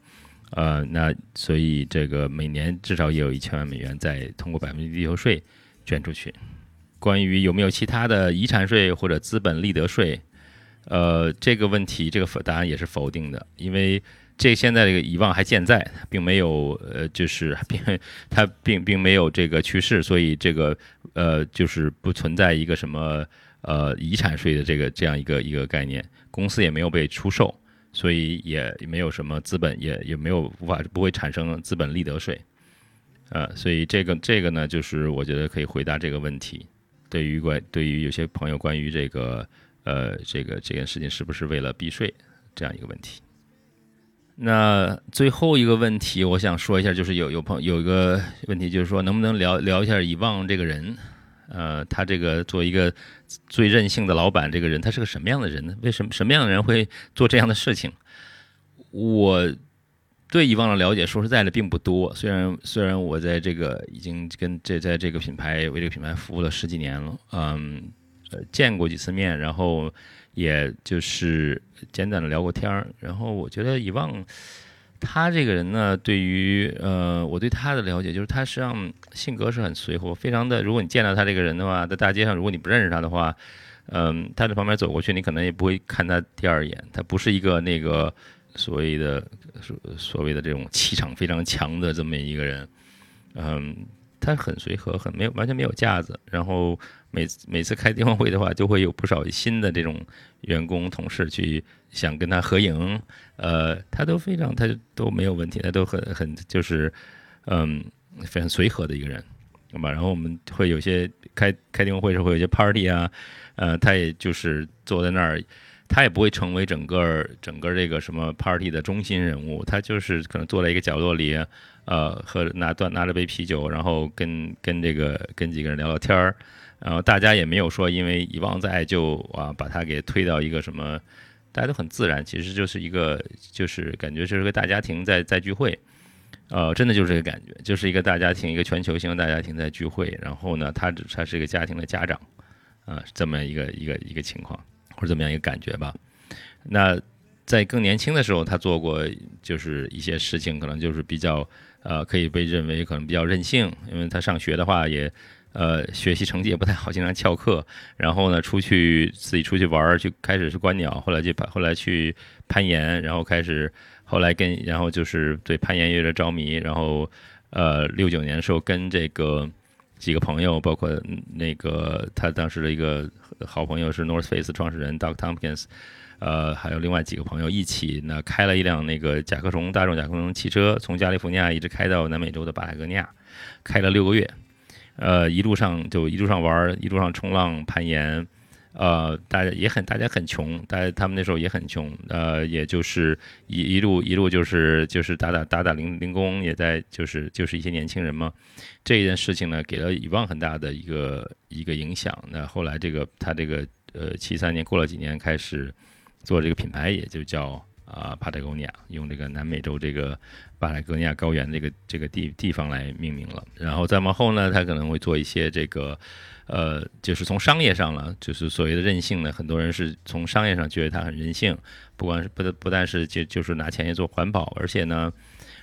呃，那所以这个每年至少也有一千万美元在通过百分之地球税捐出去。关于有没有其他的遗产税或者资本利得税？呃，这个问题，这个答案也是否定的，因为这现在这个遗忘还健在，并没有呃，就是并它并并没有这个去世，所以这个呃，就是不存在一个什么呃遗产税的这个这样一个一个概念，公司也没有被出售，所以也没有什么资本，也也没有无法不会产生资本利得税，呃，所以这个这个呢，就是我觉得可以回答这个问题，对于关对于有些朋友关于这个。呃，这个这件事情是不是为了避税这样一个问题？那最后一个问题，我想说一下，就是有有朋有一个问题，就是说能不能聊聊一下以旺这个人？呃，他这个做一个最任性的老板，这个人他是个什么样的人呢？为什么什么样的人会做这样的事情？我对以旺的了解，说实在的并不多。虽然虽然我在这个已经跟这在这个品牌为这个品牌服务了十几年了，嗯。见过几次面，然后也就是简短的聊过天儿。然后我觉得以旺他这个人呢，对于呃我对他的了解，就是他实际上性格是很随和，非常的。如果你见到他这个人的话，在大街上，如果你不认识他的话，嗯，他在旁边走过去，你可能也不会看他第二眼。他不是一个那个所谓的所所谓的这种气场非常强的这么一个人，嗯。他很随和，很没有完全没有架子。然后每次每次开电话会的话，就会有不少新的这种员工同事去想跟他合影，呃，他都非常他都没有问题，他都很很就是嗯非常随和的一个人，对吧然后我们会有些开开电话会时候会有些 party 啊，呃，他也就是坐在那儿，他也不会成为整个整个这个什么 party 的中心人物，他就是可能坐在一个角落里。呃，喝拿端拿着杯啤酒，然后跟跟这个跟几个人聊聊天儿，然后大家也没有说因为遗忘在就啊把他给推到一个什么，大家都很自然，其实就是一个就是感觉就是个大家庭在在聚会，呃，真的就是这个感觉，就是一个大家庭，一个全球性的大家庭在聚会，然后呢，他只他是一个家庭的家长，啊，这么一个一个一个情况或者这么样一个感觉吧，那在更年轻的时候，他做过就是一些事情，可能就是比较。呃，可以被认为可能比较任性，因为他上学的话也，呃，学习成绩也不太好，经常翘课。然后呢，出去自己出去玩儿，就开始是观鸟，后来就后来去攀岩，然后开始后来跟然后就是对攀岩有点着迷。然后呃，六九年的时候跟这个几个朋友，包括那个他当时的一个好朋友是 North Face 创始人 Doug Tompkins，呃，还有另外几个朋友一起呢，开了一辆那个甲壳虫大众甲壳虫汽车，从加利福尼亚一直开到南美洲的巴塔哥尼亚，开了六个月。呃，一路上就一路上玩，一路上冲浪、攀岩，呃，大家也很，大家很穷，大家他们那时候也很穷，呃，也就是一一路一路就是就是打打打打零零工，也在就是就是一些年轻人嘛。这件事情呢，给了以旺很大的一个一个影响。那后来这个他这个呃七三年过了几年，开始做这个品牌，也就叫。啊，帕特戈尼亚用这个南美洲这个巴塔哥尼亚高原这个这个地地方来命名了。然后再往后呢，他可能会做一些这个，呃，就是从商业上了，就是所谓的任性呢。很多人是从商业上觉得他很任性，不管是不不但是就就是拿钱去做环保，而且呢，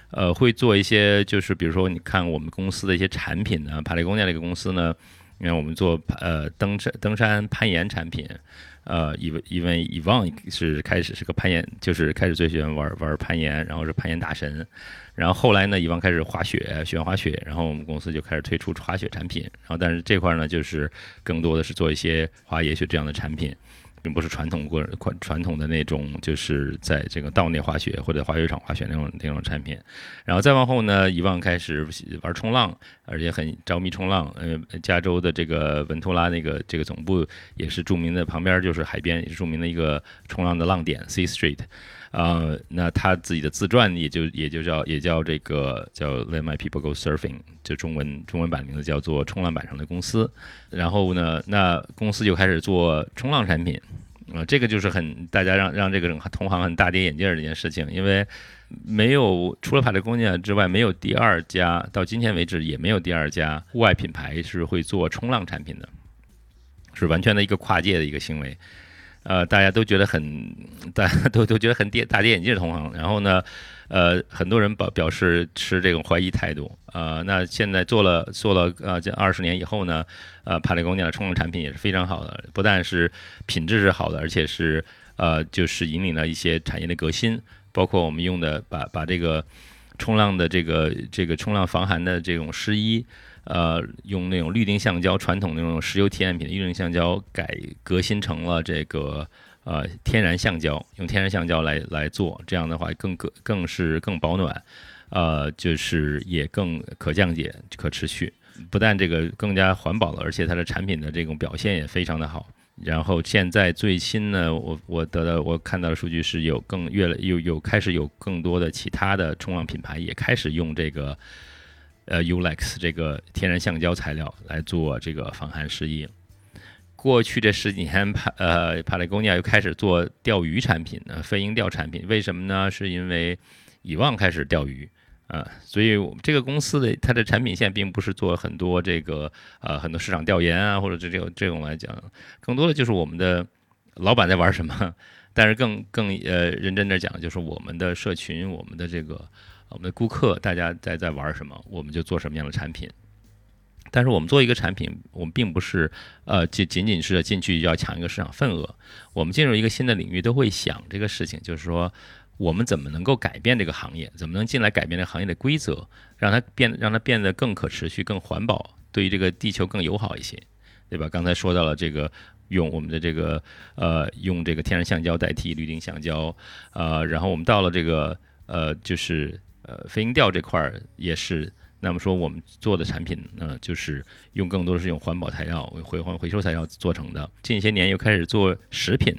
呃，会做一些就是比如说你看我们公司的一些产品呢，帕特戈尼亚这个公司呢，你看我们做呃登山登山攀岩产品。呃，因为因为以往是开始是个攀岩，就是开始最喜欢玩玩攀岩，然后是攀岩大神，然后后来呢，以往开始滑雪，喜欢滑雪，然后我们公司就开始推出滑雪产品，然后但是这块呢，就是更多的是做一些滑野雪这样的产品。并不是传统过传传统的那种，就是在这个道内滑雪或者滑雪场滑雪那种那种产品，然后再往后呢，以往开始玩冲浪，而且很着迷冲浪。呃，加州的这个文图拉那个这个总部也是著名的，旁边就是海边，也是著名的一个冲浪的浪点 C Street。啊，那他自己的自传也就也就叫也叫这个叫 Let My People Go Surfing，就中文中文版名字叫做冲浪板上的公司。然后呢，那公司就开始做冲浪产品，啊，这个就是很大家让让这个同行很大跌眼镜的一件事情，因为没有除了帕特工业之外，没有第二家到今天为止也没有第二家户外品牌是会做冲浪产品的，是完全的一个跨界的一个行为。呃，大家都觉得很，大家都都觉得很跌大跌眼镜的同行。然后呢，呃，很多人表表示持这种怀疑态度。呃，那现在做了做了呃这二十年以后呢，呃，帕雷公尼的冲浪产品也是非常好的，不但是品质是好的，而且是呃就是引领了一些产业的革新，包括我们用的把把这个冲浪的这个这个冲浪防寒的这种湿衣。呃，用那种氯丁橡胶，传统那种石油提炼品的氯丁橡胶改革新成了这个呃天然橡胶，用天然橡胶来来做，这样的话更更更是更保暖，呃，就是也更可降解、可持续，不但这个更加环保了，而且它的产品的这种表现也非常的好。然后现在最新呢，我我得到我看到的数据是有更越来有有开始有更多的其他的冲浪品牌也开始用这个。呃，Ulex 这个天然橡胶材料来做这个防寒湿衣。过去这十几年，帕呃帕雷贡尼亚又开始做钓鱼产品呢，飞鹰钓产品。为什么呢？是因为以往开始钓鱼啊，所以这个公司的它的产品线并不是做很多这个呃很多市场调研啊，或者这这种这种来讲，更多的就是我们的老板在玩什么。<laughs> 但是更更呃认真的讲，就是我们的社群，我们的这个。我们的顾客，大家在在玩什么，我们就做什么样的产品。但是我们做一个产品，我们并不是呃，仅仅仅是进去要抢一个市场份额。我们进入一个新的领域，都会想这个事情，就是说我们怎么能够改变这个行业，怎么能进来改变这个行业的规则，让它变让它变得更可持续、更环保，对于这个地球更友好一些，对吧？刚才说到了这个，用我们的这个呃，用这个天然橡胶代替氯丁橡胶，呃，然后我们到了这个呃，就是。呃，飞鹰钓这块儿也是，那么说我们做的产品呢，就是用更多的是用环保材料、回环回收材料做成的。近些年又开始做食品，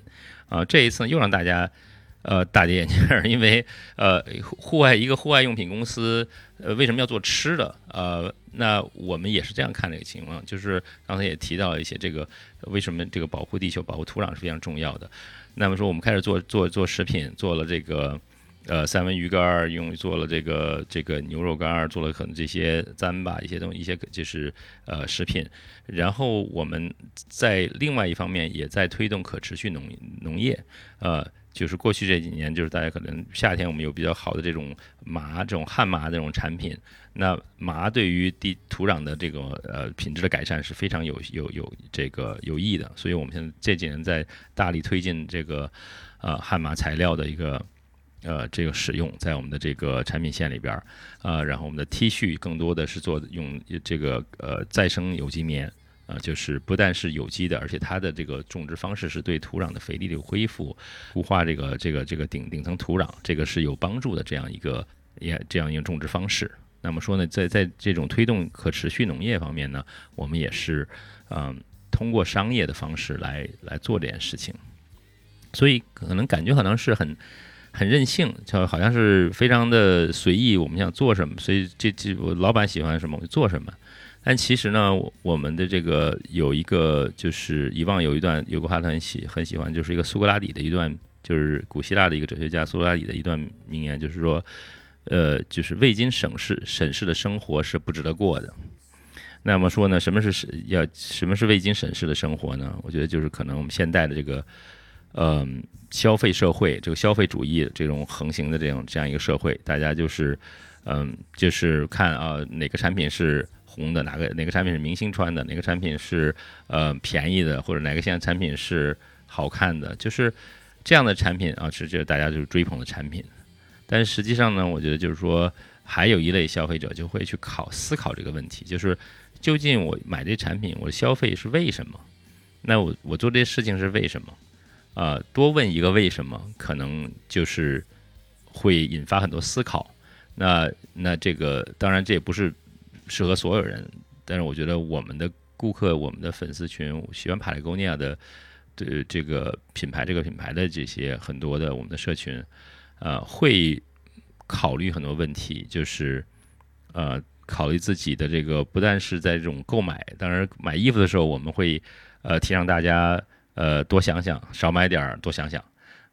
啊，这一次又让大家呃大跌眼镜，因为呃户外一个户外用品公司，呃为什么要做吃的？呃，那我们也是这样看这个情况，就是刚才也提到一些这个为什么这个保护地球、保护土壤是非常重要的。那么说我们开始做做做食品，做了这个。呃三文鱼干儿，用做了这个这个牛肉干儿，做了可能这些糌粑一些东，一些就是呃食品。然后我们在另外一方面也在推动可持续农农业，呃，就是过去这几年，就是大家可能夏天我们有比较好的这种麻这种旱麻这种产品。那麻对于地土壤的这个呃品质的改善是非常有有有这个有益的，所以我们现在这几年在大力推进这个呃旱麻材料的一个呃这个使用，在我们的这个产品线里边儿啊，然后我们的 T 恤更多的是做用这个呃再生有机棉啊，就是不但是有机的，而且它的这个种植方式是对土壤的肥力的恢复、固化这个这个这个顶顶层土壤，这个是有帮助的这样一个也这样一个种植方式。那么说呢，在在这种推动可持续农业方面呢，我们也是，嗯，通过商业的方式来来做这件事情，所以可能感觉可能是很很任性，就好像是非常的随意，我们想做什么，所以这这我老板喜欢什么我就做什么。但其实呢，我们的这个有一个就是以往有一段有个话很喜很喜欢，就是一个苏格拉底的一段，就是古希腊的一个哲学家苏格拉底的一段名言，就是说。呃，就是未经审视审视的生活是不值得过的。那么说呢，什么是要什么是未经审视的生活呢？我觉得就是可能我们现代的这个，嗯，消费社会，这个消费主义这种横行的这种这样一个社会，大家就是，嗯，就是看啊哪个产品是红的，哪个哪个产品是明星穿的，哪个产品是呃便宜的，或者哪个现在产品是好看的，就是这样的产品啊，是这大家就是追捧的产品。但实际上呢，我觉得就是说，还有一类消费者就会去考思考这个问题，就是究竟我买这产品，我消费是为什么？那我我做这些事情是为什么？啊，多问一个为什么，可能就是会引发很多思考。那那这个当然这也不是适合所有人，但是我觉得我们的顾客、我们的粉丝群喜欢帕雷贡尼亚的这这个品牌、这个品牌的这些很多的我们的社群。呃，会考虑很多问题，就是呃，考虑自己的这个，不但是在这种购买，当然买衣服的时候，我们会呃提倡大家呃多想想，少买点儿，多想想。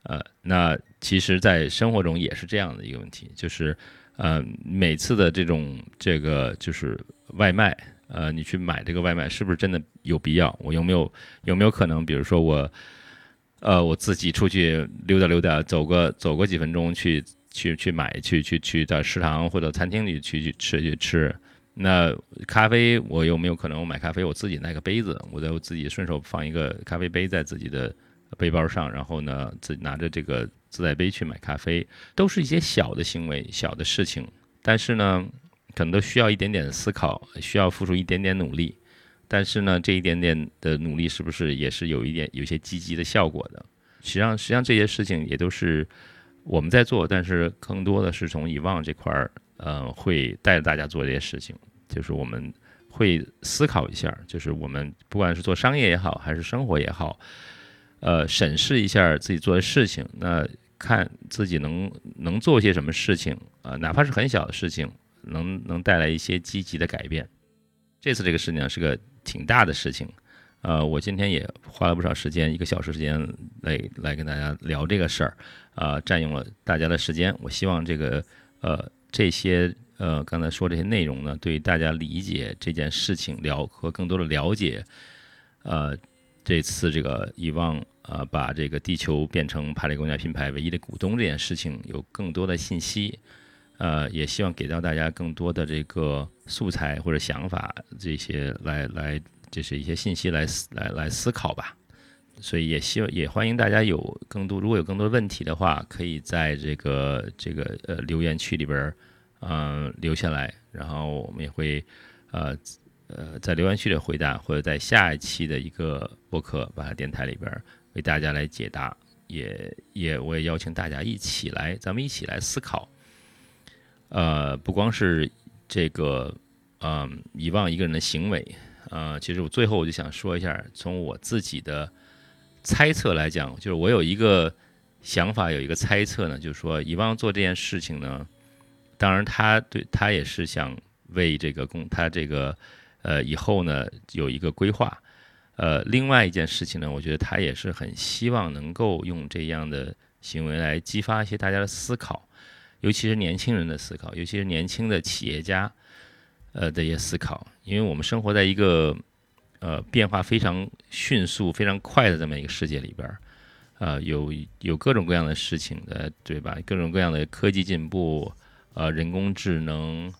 呃，那其实，在生活中也是这样的一个问题，就是呃，每次的这种这个就是外卖，呃，你去买这个外卖是不是真的有必要？我有没有有没有可能，比如说我。呃，我自己出去溜达溜达，走个走个几分钟，去去去买，去去去到食堂或者餐厅里去去吃去吃。那咖啡，我有没有可能我买咖啡，我自己带个杯子，我在我自己顺手放一个咖啡杯在自己的背包上，然后呢，自己拿着这个自带杯去买咖啡，都是一些小的行为、小的事情，但是呢，可能都需要一点点思考，需要付出一点点努力。但是呢，这一点点的努力是不是也是有一点有些积极的效果的？实际上，实际上这些事情也都是我们在做，但是更多的是从以往这块儿，呃，会带着大家做这些事情，就是我们会思考一下，就是我们不管是做商业也好，还是生活也好，呃，审视一下自己做的事情，那看自己能能做些什么事情啊，哪怕是很小的事情，能能带来一些积极的改变。这次这个事情是个。挺大的事情，呃，我今天也花了不少时间，一个小时时间来来跟大家聊这个事儿，啊，占用了大家的时间。我希望这个呃这些呃刚才说这些内容呢，对大家理解这件事情了和更多的了解，呃，这次这个以望呃把这个地球变成帕雷公家品牌唯一的股东这件事情有更多的信息。呃，也希望给到大家更多的这个素材或者想法，这些来来，这是一些信息来思来来思考吧。所以也希望也欢迎大家有更多，如果有更多问题的话，可以在这个这个呃留言区里边儿，嗯，留下来，然后我们也会呃呃在留言区里回答，或者在下一期的一个播客把它电台里边为大家来解答。也也我也邀请大家一起来，咱们一起来思考。呃，不光是这个，嗯，遗忘一个人的行为，呃，其实我最后我就想说一下，从我自己的猜测来讲，就是我有一个想法，有一个猜测呢，就是说以往做这件事情呢，当然他对他也是想为这个公他这个呃以后呢有一个规划，呃，另外一件事情呢，我觉得他也是很希望能够用这样的行为来激发一些大家的思考，尤其是年轻人的思考，尤其是年轻的企业家，呃的一些思考。因为我们生活在一个呃变化非常迅速、非常快的这么一个世界里边，呃，有有各种各样的事情的，对吧？各种各样的科技进步，呃，人工智能，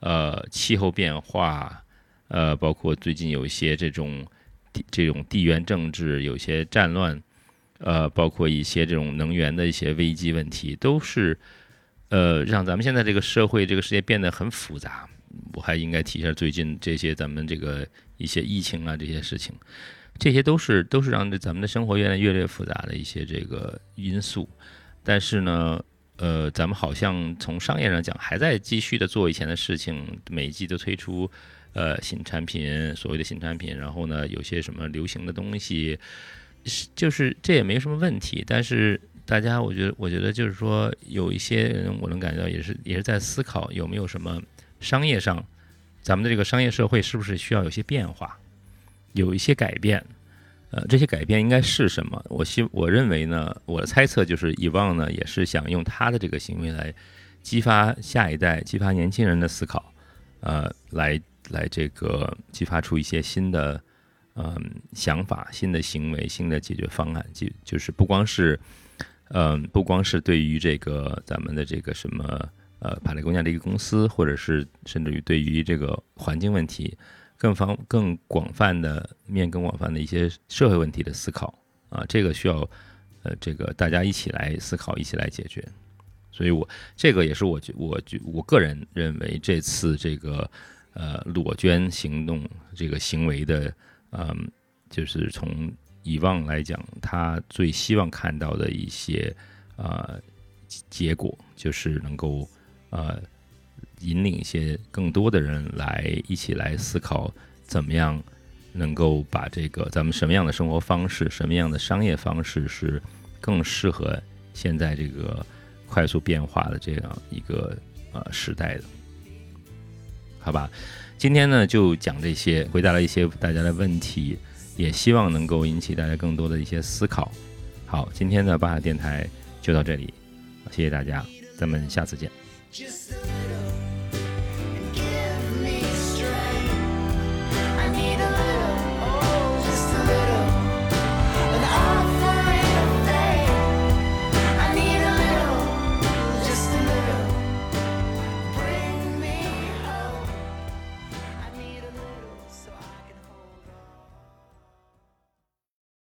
呃，气候变化，呃，包括最近有一些这种地这种地缘政治，有些战乱。呃，包括一些这种能源的一些危机问题，都是呃让咱们现在这个社会、这个世界变得很复杂。我还应该提一下最近这些咱们这个一些疫情啊这些事情，这些都是都是让咱们的生活越来越越复杂的一些这个因素。但是呢，呃，咱们好像从商业上讲，还在继续的做以前的事情，每季都推出呃新产品，所谓的新产品，然后呢，有些什么流行的东西。是，就是这也没什么问题，但是大家，我觉得，我觉得就是说，有一些人，我能感觉到也是也是在思考有没有什么商业上，咱们的这个商业社会是不是需要有些变化，有一些改变，呃，这些改变应该是什么？我希我认为呢，我的猜测就是以往呢也是想用他的这个行为来激发下一代，激发年轻人的思考，呃，来来这个激发出一些新的。嗯，想法、新的行为、新的解决方案，就就是不光是，嗯，不光是对于这个咱们的这个什么呃，帕雷工匠的一个公司，或者是甚至于对于这个环境问题，更方更广泛的面更广泛的一些社会问题的思考啊，这个需要呃，这个大家一起来思考，一起来解决。所以我这个也是我觉我觉我个人认为这次这个呃裸捐行动这个行为的。嗯，就是从以往来讲，他最希望看到的一些呃结果，就是能够呃引领一些更多的人来一起来思考，怎么样能够把这个咱们什么样的生活方式，什么样的商业方式是更适合现在这个快速变化的这样一个呃时代的，好吧？今天呢，就讲这些，回答了一些大家的问题，也希望能够引起大家更多的一些思考。好，今天的巴哈电台就到这里，谢谢大家，咱们下次见。just a little.